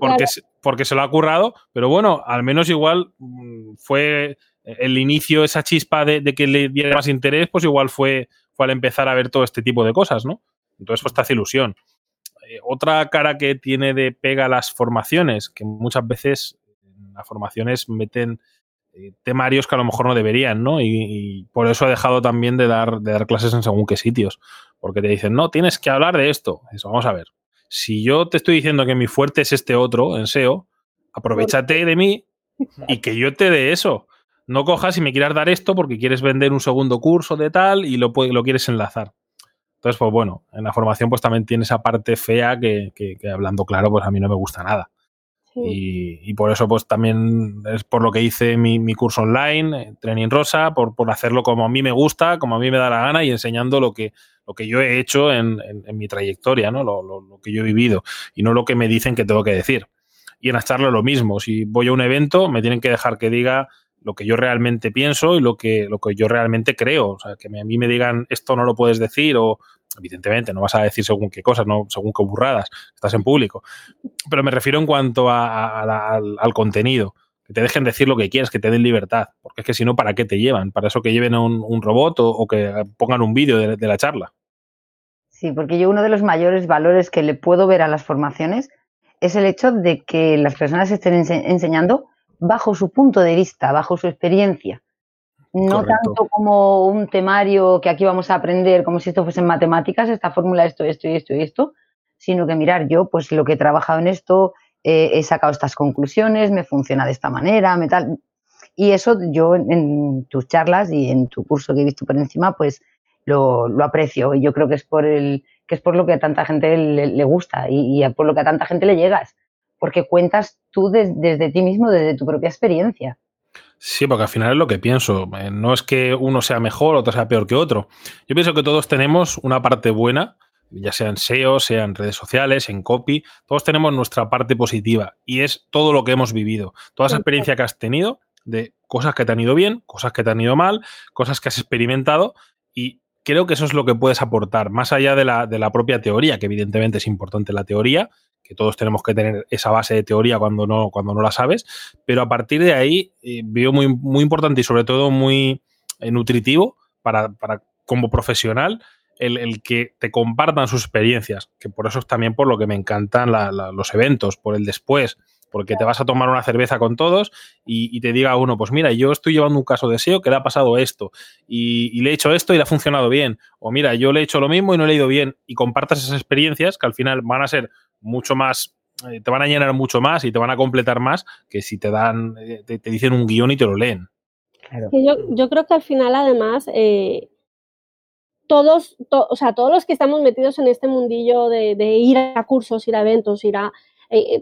porque, porque se lo ha currado, pero bueno, al menos igual mm, fue el inicio, esa chispa de, que le diera más interés, pues igual fue, fue al empezar a ver todo este tipo de cosas, ¿no? Entonces, pues te hace ilusión. Eh, otra cara que tiene de pega las formaciones, que muchas veces las formaciones meten eh, temarios que a lo mejor no deberían, ¿no? Y, por eso he dejado también de dar, de dar clases en según qué sitios. Porque te dicen, no, tienes que hablar de esto. Eso, vamos a ver. Si yo te estoy diciendo que mi fuerte es este otro, en SEO, aprovechate de mí y que yo te dé eso. No cojas y me quieras dar esto porque quieres vender un segundo curso de tal y lo, lo quieres enlazar. Entonces, pues bueno, en la formación pues también tiene esa parte fea que, que hablando claro, pues a mí no me gusta nada. Y, por eso, pues también es por lo que hice mi, curso online, eh, Training Rosa, por, por, hacerlo como a mí me gusta, como a mí me da la gana y enseñando lo que, lo que yo he hecho en, mi trayectoria, ¿no? Lo, lo, que yo he vivido y no lo que me dicen que tengo que decir. Y en las charlas lo mismo. Si voy a un evento, me tienen que dejar que diga lo que yo realmente pienso y lo que, lo que yo realmente creo. O sea, que a mí me digan esto no lo puedes decir o evidentemente, no vas a decir según qué cosas, no según qué burradas, estás en público. Pero me refiero en cuanto al, contenido, que te dejen decir lo que quieras, que te den libertad, porque es que si no, ¿para qué te llevan? ¿Para eso que lleven un robot o, que pongan un vídeo de, la charla? Sí, porque yo uno de los mayores valores que le puedo ver a las formaciones es el hecho de que las personas estén enseñando bajo su punto de vista, bajo su experiencia no tanto como un temario que aquí vamos a aprender como si esto fuesen matemáticas, esta fórmula, esto, esto y esto y esto, sino que mirar, yo pues lo que he trabajado en esto, eh, he sacado estas conclusiones, me funciona de esta manera, me tal. Y eso yo en, tus charlas y en tu curso que he visto por encima, pues lo, aprecio. Y yo creo que es por el, que es por lo que a tanta gente le, gusta y, por lo que a tanta gente le llegas. Porque cuentas tú desde ti mismo, desde tu propia experiencia. Sí, porque al final es lo que pienso. Eh, no es que uno sea mejor, otro sea peor que otro. Yo pienso que todos tenemos una parte buena, ya sea en SEO, sea en redes sociales, en copy. Todos tenemos nuestra parte positiva y es todo lo que hemos vivido. Toda esa experiencia que has tenido de cosas que te han ido bien, cosas que te han ido mal, cosas que has experimentado y creo que eso es lo que puedes aportar, más allá de la, de la propia teoría, que evidentemente es importante la teoría, que todos tenemos que tener esa base de teoría cuando no, cuando no la sabes, pero a partir de ahí eh, veo muy, muy importante y sobre todo muy eh, nutritivo para, para, como profesional el, que te compartan sus experiencias, que por eso es también por lo que me encantan los eventos, por el después, porque te vas a tomar una cerveza con todos y, te diga uno, pues mira, yo estoy llevando un caso de SEO que le ha pasado esto y, y, le he hecho esto y le ha funcionado bien, o mira, yo le he hecho lo mismo y no le he ido bien, y compartas esas experiencias que al final van a ser mucho más, eh, te van a llenar mucho más y te van a completar más que si te dan, eh, te, dicen un guion y te lo leen. Yo, yo, creo que al final, además, eh, todos, o sea, todos los que estamos metidos en este mundillo de, ir a cursos, ir a eventos, ir a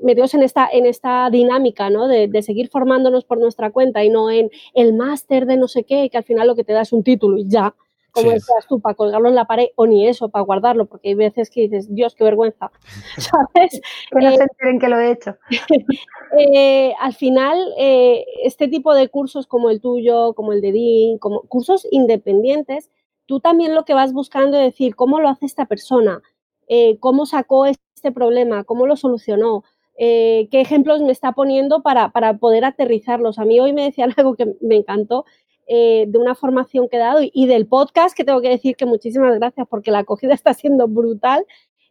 metidos en esta, en esta dinámica, ¿no? De, de, seguir formándonos por nuestra cuenta y no en el máster de no sé qué, que al final lo que te da es un título y ya como decías tú, para colgarlo en la pared o ni eso, para guardarlo, porque hay veces que dices, Dios, qué vergüenza, ¿sabes? que no se eh, enteren que lo he hecho. Eh, al final, eh, este tipo de cursos como el tuyo, como el de Dean, como cursos independientes, tú también lo que vas buscando es decir, ¿cómo lo hace esta persona? ¿Cómo sacó este problema? ¿Cómo lo solucionó? qué ejemplos me está poniendo para, para, poder aterrizarlos. A mí hoy me decían algo que me encantó, eh, de una formación que he dado y del podcast, que tengo que decir que muchísimas gracias porque la acogida está siendo brutal,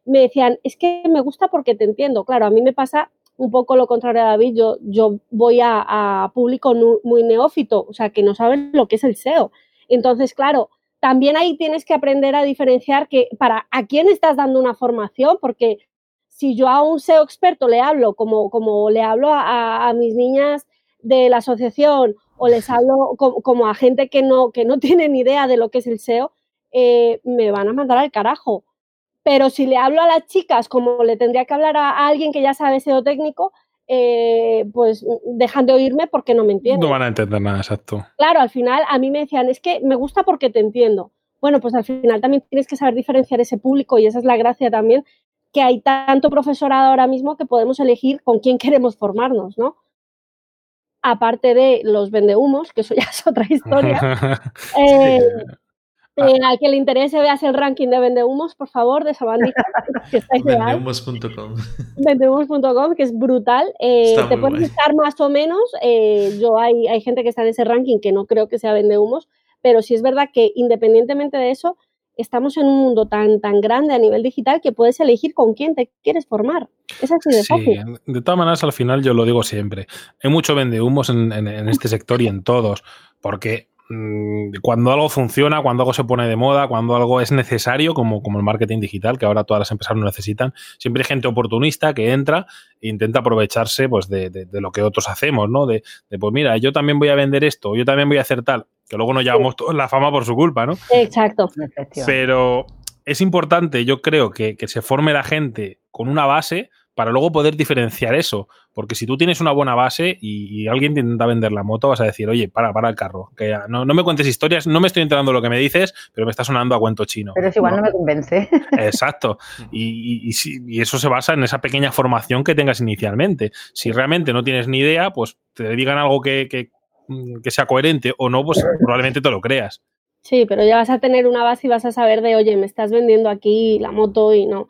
me decían, es que me gusta porque te entiendo. Claro, a mí me pasa un poco lo contrario a David, yo, yo voy a, público muy neófito, o sea, que no saben lo que es el SEO. Entonces, claro, también ahí tienes que aprender a diferenciar que para a quién estás dando una formación, porque si yo a un SEO experto le hablo como, como le hablo a, a mis niñas de la asociación o les hablo como, a gente que no, que no tiene ni idea de lo que es el SEO, eh, me van a mandar al carajo. Pero si le hablo a las chicas como le tendría que hablar a, alguien que ya sabe SEO técnico, eh, pues dejan de oírme porque no me entienden. No van a entender nada, exacto. Claro, al final a mí me decían, es que me gusta porque te entiendo. Bueno, pues al final también tienes que saber diferenciar ese público y esa es la gracia también, que hay tanto profesorado ahora mismo que podemos elegir con quién queremos formarnos, ¿no? Aparte de los vendehumos, que eso ya es otra historia. eh, Ah. Eh, al que le interese, veas el ranking de vendehumos, por favor, de esa bandita. Vendehumos.com. Vendehumos.com, que es brutal. Eh, te puedes estar más o menos. Eh, yo hay, hay gente que está en ese ranking que no creo que sea vendehumos, pero sí es verdad que independientemente de eso, estamos en un mundo tan, tan grande a nivel digital que puedes elegir con quién te quieres formar. Es así de sí, De todas maneras, al final yo lo digo siempre. Hay mucho vendehumos en, en este sector y en todos, porque Mm, cuando algo funciona, cuando algo se pone de moda, cuando algo es necesario, como, como el marketing digital, que ahora todas las empresas lo necesitan, siempre hay gente oportunista que entra e intenta aprovecharse pues, de, lo que otros hacemos, ¿no? De, pues mira, yo también voy a vender esto, yo también voy a hacer tal, que luego nos llevamos todos la fama por su culpa, ¿no? Exacto. Pero es importante, yo creo, que, que se forme la gente con una base para luego poder diferenciar eso. Porque si tú tienes una buena base y, alguien te intenta vender la moto, vas a decir, oye, para, para el carro. Que no, me cuentes historias, no me estoy enterando lo que me dices, pero me está sonando a cuento chino. Pero es igual no, me convence. Exacto. Y, y, eso se basa en esa pequeña formación que tengas inicialmente. Si realmente no tienes ni idea, pues te digan algo que, que, que sea coherente o no, pues probablemente te lo creas. Sí, pero ya vas a tener una base y vas a saber de, oye, me estás vendiendo aquí la moto y no.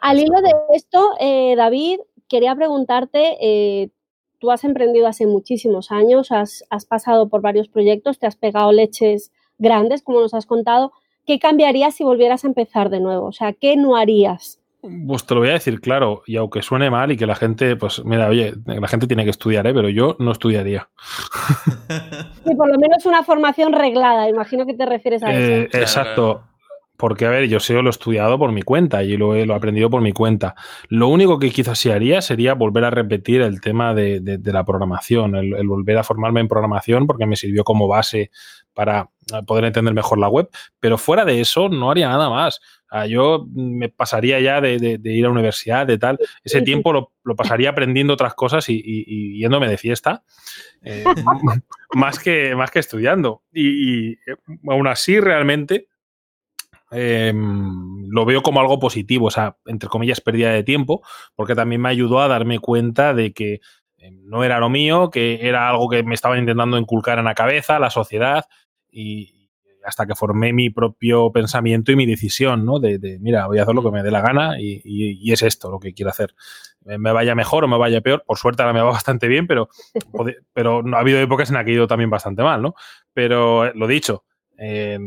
Al hilo de esto, eh, David, quería preguntarte, eh, tú has emprendido hace muchísimos años, has, pasado por varios proyectos, te has pegado leches grandes, como nos has contado. ¿Qué cambiarías si volvieras a empezar de nuevo? O sea, ¿qué no harías? Pues te lo voy a decir claro, y aunque suene mal y que la gente, pues mira, oye, la gente tiene que estudiar, ¿eh? pero yo no estudiaría. Sí, por lo menos una formación reglada, imagino que te refieres a eso. Exacto. Porque, a ver, yo sé, lo he estudiado por mi cuenta y lo he, lo aprendido por mi cuenta. Lo único que quizás sí haría sería volver a repetir el tema de, la programación, el, volver a formarme en programación porque me sirvió como base para poder entender mejor la web. Pero fuera de eso, no haría nada más. yo me pasaría ya de, ir a universidad, de tal. Ese tiempo lo, pasaría aprendiendo otras cosas y, yéndome de fiesta, eh, más, que, más que estudiando. y aún así, realmente Em, lo veo como algo positivo, o sea, entre comillas, pérdida de tiempo, porque también me ayudó a darme cuenta de que em, no era lo mío, que era algo que me estaban intentando inculcar en la cabeza, la sociedad, y hasta que formé mi propio pensamiento y mi decisión, ¿no? De, mira, voy a hacer lo que me dé la gana y, es esto lo que quiero hacer. Me vaya mejor o me vaya peor, por suerte ahora me va bastante bien, pero, pero ha habido épocas en las que he ido también bastante mal, ¿no? Pero eh, lo dicho, eh,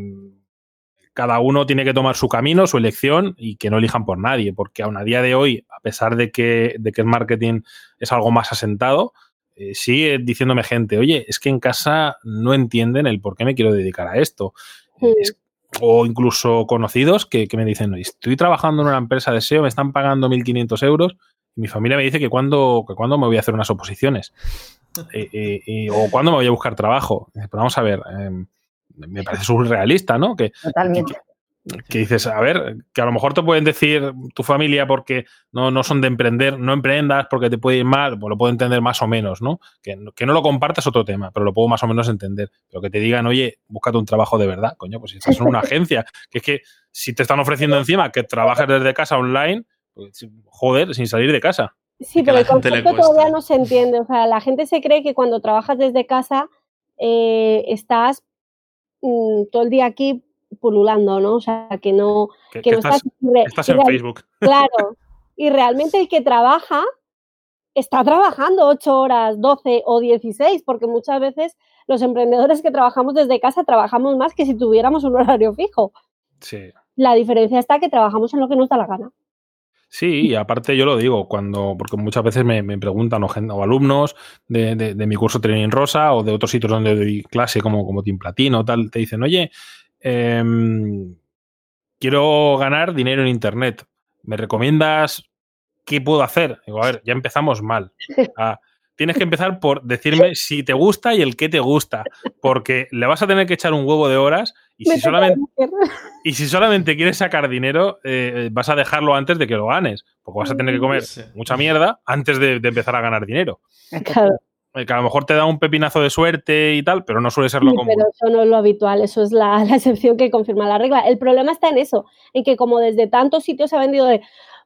cada uno tiene que tomar su camino, su elección y que no elijan por nadie, porque aún a día de hoy, a pesar de que, de que el marketing es algo más asentado, eh, sigue diciéndome gente, oye, es que en casa no entienden el por qué me quiero dedicar a esto. o incluso conocidos que, me dicen, estoy trabajando en una empresa de SEO, me están pagando 1.500 euros y mi familia me dice que cuándo que cuando me voy a hacer unas oposiciones eh, eh, o cuándo me voy a buscar trabajo. Pero vamos a ver, me parece surrealista, ¿no? Que, Totalmente. Que, dices, a ver, que a lo mejor te pueden decir tu familia porque no, no son de emprender, no emprendas porque te puede ir mal, pues lo puedo entender más o menos, ¿no? Que, que no lo compartas otro tema, pero lo puedo más o menos entender. Pero que te digan, oye, búscate un trabajo de verdad, coño, pues si estás en una agencia, que es que si te están ofreciendo encima que trabajes desde casa online, pues, joder, sin salir de casa. Sí, pero el concepto todavía no se entiende. O sea, la gente se cree que cuando trabajas desde casa eh, estás Mm, todo el día aquí pululando, ¿no? O sea, que no, que, no estás, estás, en Facebook. Claro. Y realmente el que trabaja está trabajando 8 horas, 12 o 16, porque muchas veces los emprendedores que trabajamos desde casa trabajamos más que si tuviéramos un horario fijo. Sí. La diferencia está que trabajamos en lo que nos da la gana. Sí, y aparte yo lo digo, cuando, porque muchas veces me, preguntan o, alumnos de, mi curso Training Rosa o de otros sitios donde doy clase como, como Team Platino, tal, te dicen, oye, em, quiero ganar dinero en Internet. ¿Me recomiendas qué puedo hacer? Digo, a ver, ya empezamos mal. Ah, tienes que empezar por decirme si te gusta y el qué te gusta, porque le vas a tener que echar un huevo de horas y si, solamente, y si solamente quieres sacar dinero, eh, vas a dejarlo antes de que lo ganes, porque vas a tener que comer mucha mierda antes de, empezar a ganar dinero. Claro. Eh, que a lo mejor te da un pepinazo de suerte y tal, pero no suele ser lo común. Pero eso no es lo habitual, eso es la, la, excepción que confirma la regla. El problema está en eso, en que como desde tantos sitios se ha vendido de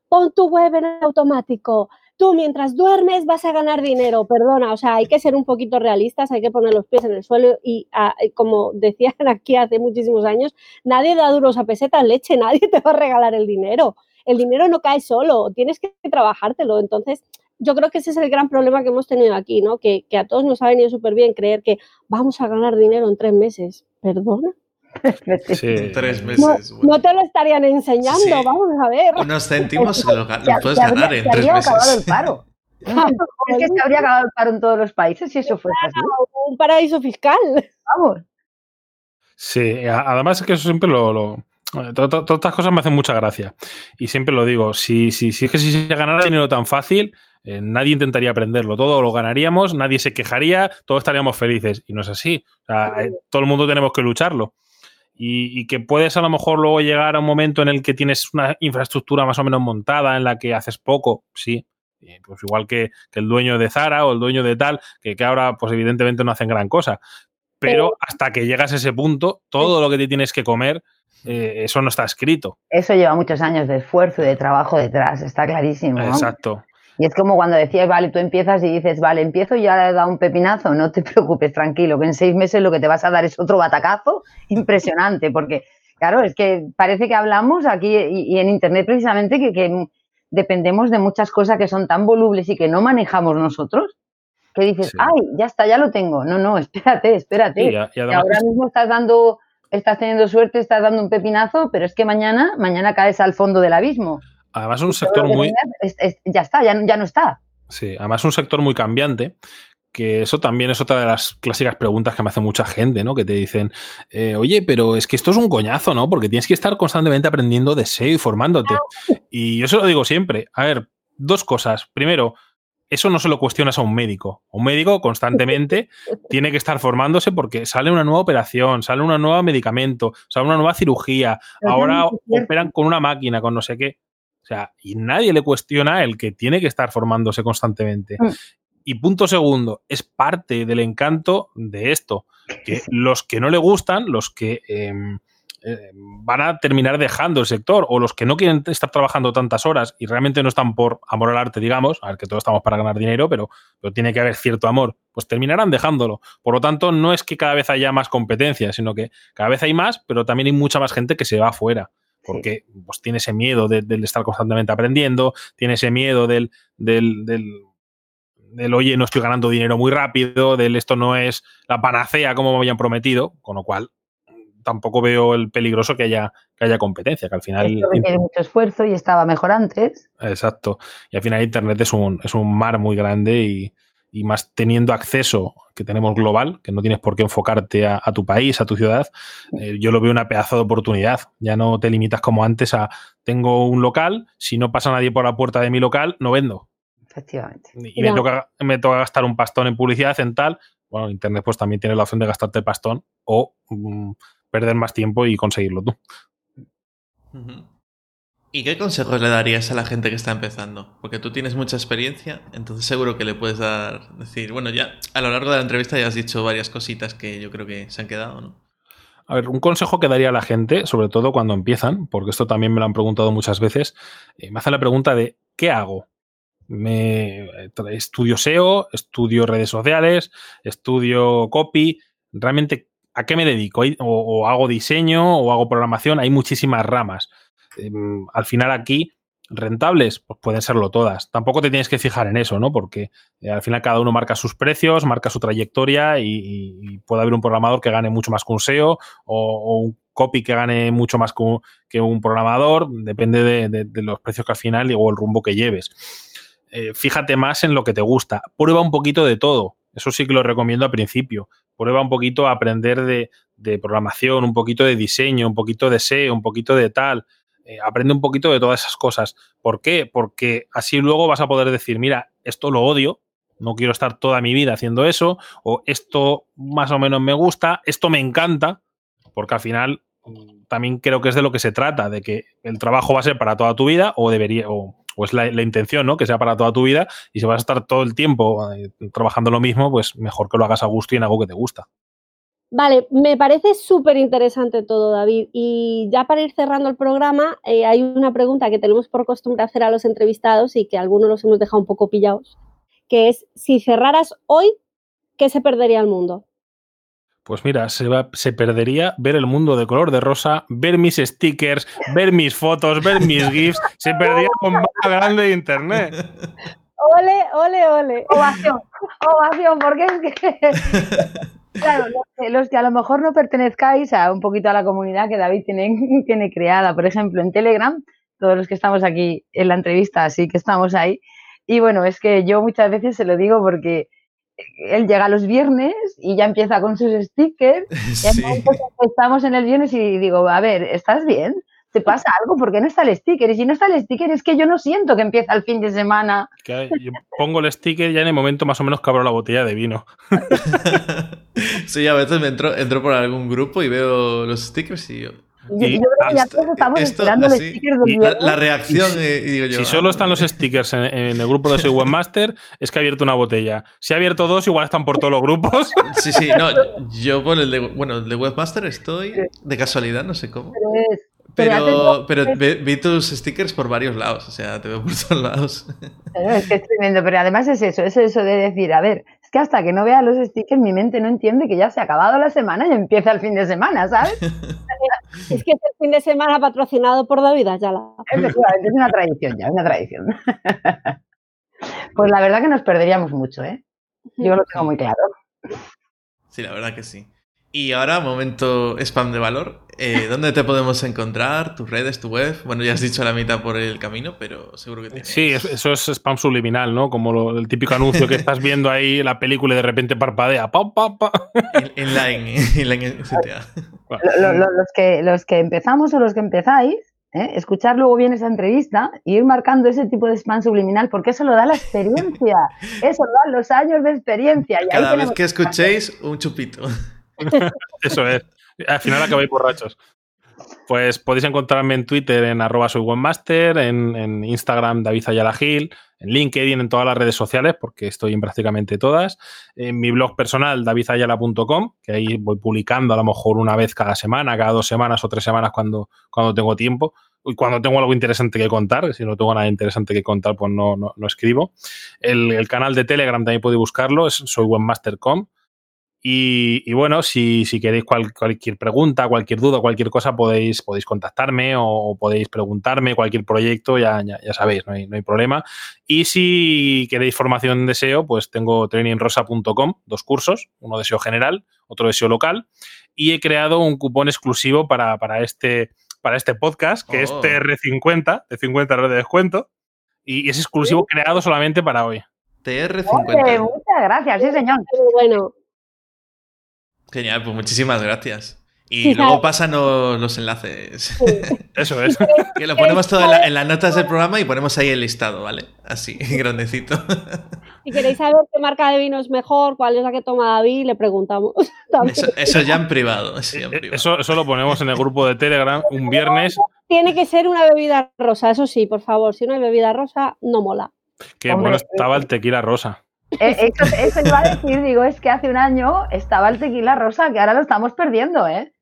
pon tu web en automático, tú mientras duermes vas a ganar dinero, perdona, o sea, hay que ser un poquito realistas, hay que poner los pies en el suelo y ah, como decían aquí hace muchísimos años, nadie da duros a pesetas leche, nadie te va a regalar el dinero. El dinero no cae solo, tienes que trabajártelo. Entonces, yo creo que ese es el gran problema que hemos tenido aquí, ¿no? Que, a todos nos ha venido súper bien creer que vamos a ganar dinero en tres meses. ¿Perdona? Sí. Tres meses. No, te lo estarían enseñando, vamos a ver. Unos céntimos lo, puedes ganar en tres meses. acabado el paro. es que se habría acabado el paro en todos los países si eso fuera así. Un paraíso fiscal. Vamos. Sí, además es que eso siempre lo, Todas estas cosas me hacen mucha gracia. Y siempre lo digo, si, si, si es que si se ganara dinero tan fácil, eh, nadie intentaría aprenderlo. Todo lo ganaríamos, nadie se quejaría, todos estaríamos felices. Y no es así. Eh, todo el mundo tenemos que lucharlo. Y, que puedes a lo mejor luego llegar a un momento en el que tienes una infraestructura más o menos montada, en la que haces poco, sí. Pues igual que, el dueño de Zara o el dueño de tal, que, que ahora pues evidentemente no hacen gran cosa. Pero hasta que llegas a ese punto, todo lo que te tienes que comer eh, eso no está escrito. Eso lleva muchos años de esfuerzo y de trabajo detrás, está clarísimo. Exacto. Y es como cuando decías, vale, tú empiezas y dices, vale, empiezo y ya he dado un pepinazo, no te preocupes, tranquilo, que en seis meses lo que te vas a dar es otro batacazo impresionante, porque, claro, es que parece que hablamos aquí y, en Internet precisamente que, dependemos de muchas cosas que son tan volubles y que no manejamos nosotros, que dices, ay, ya está, ya lo tengo. No, no, espérate, espérate. y ahora mismo estás dando estás teniendo suerte, estás dando un pepinazo, pero es que mañana, mañana caes al fondo del abismo. Además, un sector muy. ya está, ya, no está. Sí, además, un sector muy cambiante que eso también es otra de las clásicas preguntas que me hace mucha gente, ¿no? Que te dicen, eh, oye, pero es que esto es un coñazo, ¿no? Porque tienes que estar constantemente aprendiendo de SEO y formándote. Y yo se lo digo siempre. A ver, dos cosas. Primero, eso no se lo cuestionas a un médico. Un médico constantemente tiene que estar formándose porque sale una nueva operación, sale un nuevo medicamento, sale una nueva cirugía, ahora operan con una máquina, con no sé qué. O sea, y nadie le cuestiona el que tiene que estar formándose constantemente. Mm. Y punto segundo, es parte del encanto de esto. Que los que no le gustan, los que em, eh, van a terminar dejando el sector o los que no quieren estar trabajando tantas horas y realmente no están por amor al arte, digamos, a ver que todos estamos para ganar dinero, pero, pero tiene que haber cierto amor, pues terminarán dejándolo. Por lo tanto, no es que cada vez haya más competencia, sino que cada vez hay más, pero también hay mucha más gente que se va afuera porque pues, tiene ese miedo de, estar constantemente aprendiendo, tiene ese miedo del, del, del, oye, no estoy ganando dinero muy rápido, del esto no es la panacea como me habían prometido, con lo cual tampoco veo el peligroso que haya, que haya competencia, que al final... requiere mucho esfuerzo y estaba mejor antes. Exacto. Y al final Internet es un, es un mar muy grande y, más teniendo acceso que tenemos global, que no tienes por qué enfocarte a, tu país, a tu ciudad, eh, yo lo veo una pedazo de oportunidad. Ya no te limitas como antes a tengo un local, si no pasa nadie por la puerta de mi local, no vendo. Efectivamente. Y me toca, me toca gastar un pastón en publicidad, en tal. Bueno, Internet pues también tiene la opción de gastarte el pastón o mm, perder más tiempo y conseguirlo tú. ¿Y qué consejos le darías a la gente que está empezando? Porque tú tienes mucha experiencia, entonces seguro que le puedes dar, decir, bueno, ya a lo largo de la entrevista ya has dicho varias cositas que yo creo que se han quedado, ¿no? A ver, un consejo que daría a la gente, sobre todo cuando empiezan, porque esto también me lo han preguntado muchas veces, eh, me hacen la pregunta de ¿qué hago? Me estudio SEO, estudio redes sociales, estudio copy, realmente ¿a qué me dedico? O, hago diseño o hago programación, hay muchísimas ramas. Em, al final aquí, rentables, pues pueden serlo todas. Tampoco te tienes que fijar en eso, ¿no? Porque eh, al final cada uno marca sus precios, marca su trayectoria y, puede haber un programador que gane mucho más que un SEO o, un copy que gane mucho más que un, programador, depende de, los precios que al final o el rumbo que lleves. Eh, fíjate más en lo que te gusta. Prueba un poquito de todo. Eso sí que lo recomiendo al principio prueba un poquito a aprender de, programación, un poquito de diseño, un poquito de SEO, un poquito de tal. Eh, aprende un poquito de todas esas cosas. ¿Por qué? Porque así luego vas a poder decir, mira, esto lo odio, no quiero estar toda mi vida haciendo eso, o esto más o menos me gusta, esto me encanta, porque al final mm, también creo que es de lo que se trata, de que el trabajo va a ser para toda tu vida, o debería, o, es la, intención, ¿no? Que sea para toda tu vida, y si vas a estar todo el tiempo eh, trabajando lo mismo, pues mejor que lo hagas a gusto y en algo que te gusta. Vale, me parece súper interesante todo, David. Y ya para ir cerrando el programa, eh, hay una pregunta que tenemos por costumbre hacer a los entrevistados y que algunos los hemos dejado un poco pillados, que es, si cerraras hoy, ¿qué se perdería el mundo? Pues mira, se, se perdería ver el mundo de color de rosa, ver mis stickers, ver mis fotos, ver mis GIFs, se perdería con más grande de internet. Ole, ole, ole. Ovación, ovación, porque es que Claro, los que, a lo mejor no pertenezcáis a un poquito a la comunidad que David tiene, tiene creada, por ejemplo, en Telegram, todos los que estamos aquí en la entrevista, así que estamos ahí. Y bueno, es que yo muchas veces se lo digo porque él llega los viernes y ya empieza con sus stickers. Y estamos en el viernes y digo, a ver, ¿estás bien? ¿te pasa algo? ¿Por qué no está el sticker? Y si no está el sticker es que yo no siento que empieza el fin de semana. yo pongo el sticker ya en el momento más o menos que abro la botella de vino. sí, a veces me entro, entro por algún grupo y veo los stickers y yo... Yo, creo que ya todos estamos esperando los stickers del la, la, reacción, eh, digo yo, Si solo están los stickers en, el grupo de Soy Webmaster, es que ha abierto una botella. Si ha abierto dos, igual están por todos los grupos. Sí, sí, no, yo por el de, bueno, el de Webmaster estoy de casualidad, no sé cómo. Pero es, pero, pero, vi tus stickers por varios lados, o sea, te veo por todos lados. es que es tremendo, pero además es eso, es eso de decir, a ver, que hasta que no vea los stickers mi mente no entiende que ya se ha acabado la semana y empieza el fin de semana, ¿sabes? es que es el fin de semana patrocinado por David Ayala. Efectivamente, es una tradición ya, una tradición. pues la verdad que nos perderíamos mucho, ¿eh? Yo lo tengo muy claro. Sí, la verdad que sí. Y ahora, momento spam de valor. Eh, ¿Dónde te podemos encontrar? ¿Tus redes, tu web? Bueno, ya has dicho la mitad por el camino, pero seguro que tienes. Sí, eso es spam subliminal, ¿no? Como el típico anuncio que estás viendo ahí la película y de repente parpadea. Pa, pa, pa. En, line, en line CTA. los, que, los que empezamos o los que empezáis, ¿eh? escuchar luego bien esa entrevista e ir marcando ese tipo de spam subliminal, porque eso lo da la experiencia. eso lo dan los años de experiencia. Y Cada vez que escuchéis, un chupito. Eso es. Al final acabáis borrachos. Pues podéis encontrarme en Twitter en arroba soy en, Instagram David Ayala Gil, en LinkedIn, en todas las redes sociales, porque estoy en prácticamente todas. En mi blog personal, davidayala.com, que ahí voy publicando a lo mejor una vez cada semana, cada dos semanas o tres semanas cuando, cuando tengo tiempo. Y cuando tengo algo interesante que contar, si no tengo nada interesante que contar, pues no, no, escribo. El, el, canal de Telegram también podéis buscarlo, es soywebmaster.com. Y, bueno, si, queréis cualquier pregunta, cualquier duda, cualquier cosa, podéis, podéis contactarme o, podéis preguntarme cualquier proyecto, ya, ya, sabéis, no hay, no hay, problema. Y si queréis formación de SEO, pues tengo trainingrosa.com, dos cursos, uno de SEO general, otro de SEO local, y he creado un cupón exclusivo para, este, para este podcast, que es oh. TR50, de 50 euros de descuento, y es exclusivo creado solamente para hoy. TR50. muchas gracias, sí, señor. Bueno. Genial, pues muchísimas gracias. Y luego pasan los, enlaces. Eso es. que lo ponemos todo en, las notas del programa y ponemos ahí el listado, ¿vale? Así, grandecito. Si queréis saber qué marca de vino es mejor, cuál es la que toma David, le preguntamos. Eso, ya en privado. Eso, eso, lo ponemos en el grupo de Telegram un viernes. Tiene que ser una bebida rosa, eso sí, por favor. Si no hay bebida rosa, no mola. Qué bueno estaba el tequila rosa. Eh, eso, iba a decir, digo, es que hace un año estaba el tequila rosa, que ahora lo estamos perdiendo, ¿eh?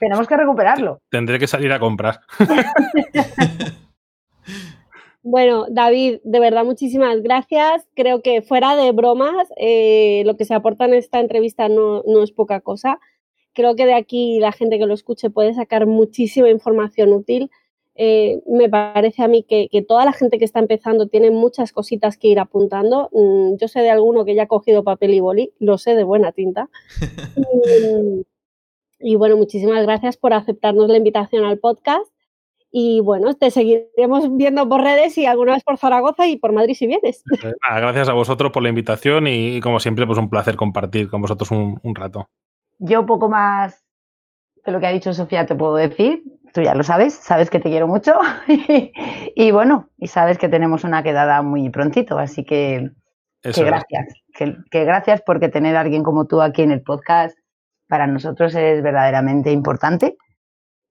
Tenemos que recuperarlo. Tendré que salir a comprar. Bueno, David, de verdad muchísimas gracias. Creo que fuera de bromas, eh, lo que se aporta en esta entrevista no, no, es poca cosa. Creo que de aquí la gente que lo escuche puede sacar muchísima información útil. Eh, me parece a mí que, toda la gente que está empezando tiene muchas cositas que ir apuntando. Mm, yo sé de alguno que ya ha cogido papel y boli, lo sé de buena tinta. y, bueno, muchísimas gracias por aceptarnos la invitación al podcast. Y bueno, te seguiremos viendo por redes y alguna vez por Zaragoza y por Madrid si vienes. Pues gracias a vosotros por la invitación y, como siempre, pues un placer compartir con vosotros un, un rato. Yo poco más de lo que ha dicho Sofía te puedo decir tú ya lo sabes, sabes que te quiero mucho y, bueno, y sabes que tenemos una quedada muy prontito, así que que gracias, que, gracias porque tener a alguien como tú aquí en el podcast para nosotros es verdaderamente importante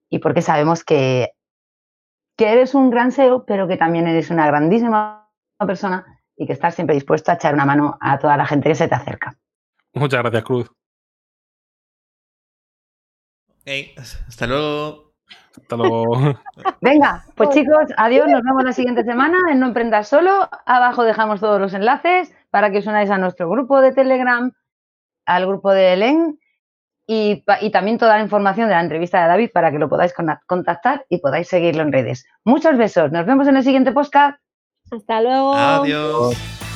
y porque sabemos que, que eres un gran SEO, pero que también eres una grandísima persona y que estás siempre dispuesto a echar una mano a toda la gente que se te acerca. Muchas gracias, Cruz. hasta luego. Hasta luego. Venga, pues chicos, adiós, nos vemos la siguiente semana en No Emprendas Solo. Abajo dejamos todos los enlaces para que os unáis a nuestro grupo de Telegram, al grupo de Elen y, y, también toda la información de la entrevista de David para que lo podáis contactar y podáis seguirlo en redes. Muchos besos, nos vemos en el siguiente podcast. Hasta luego. Adiós.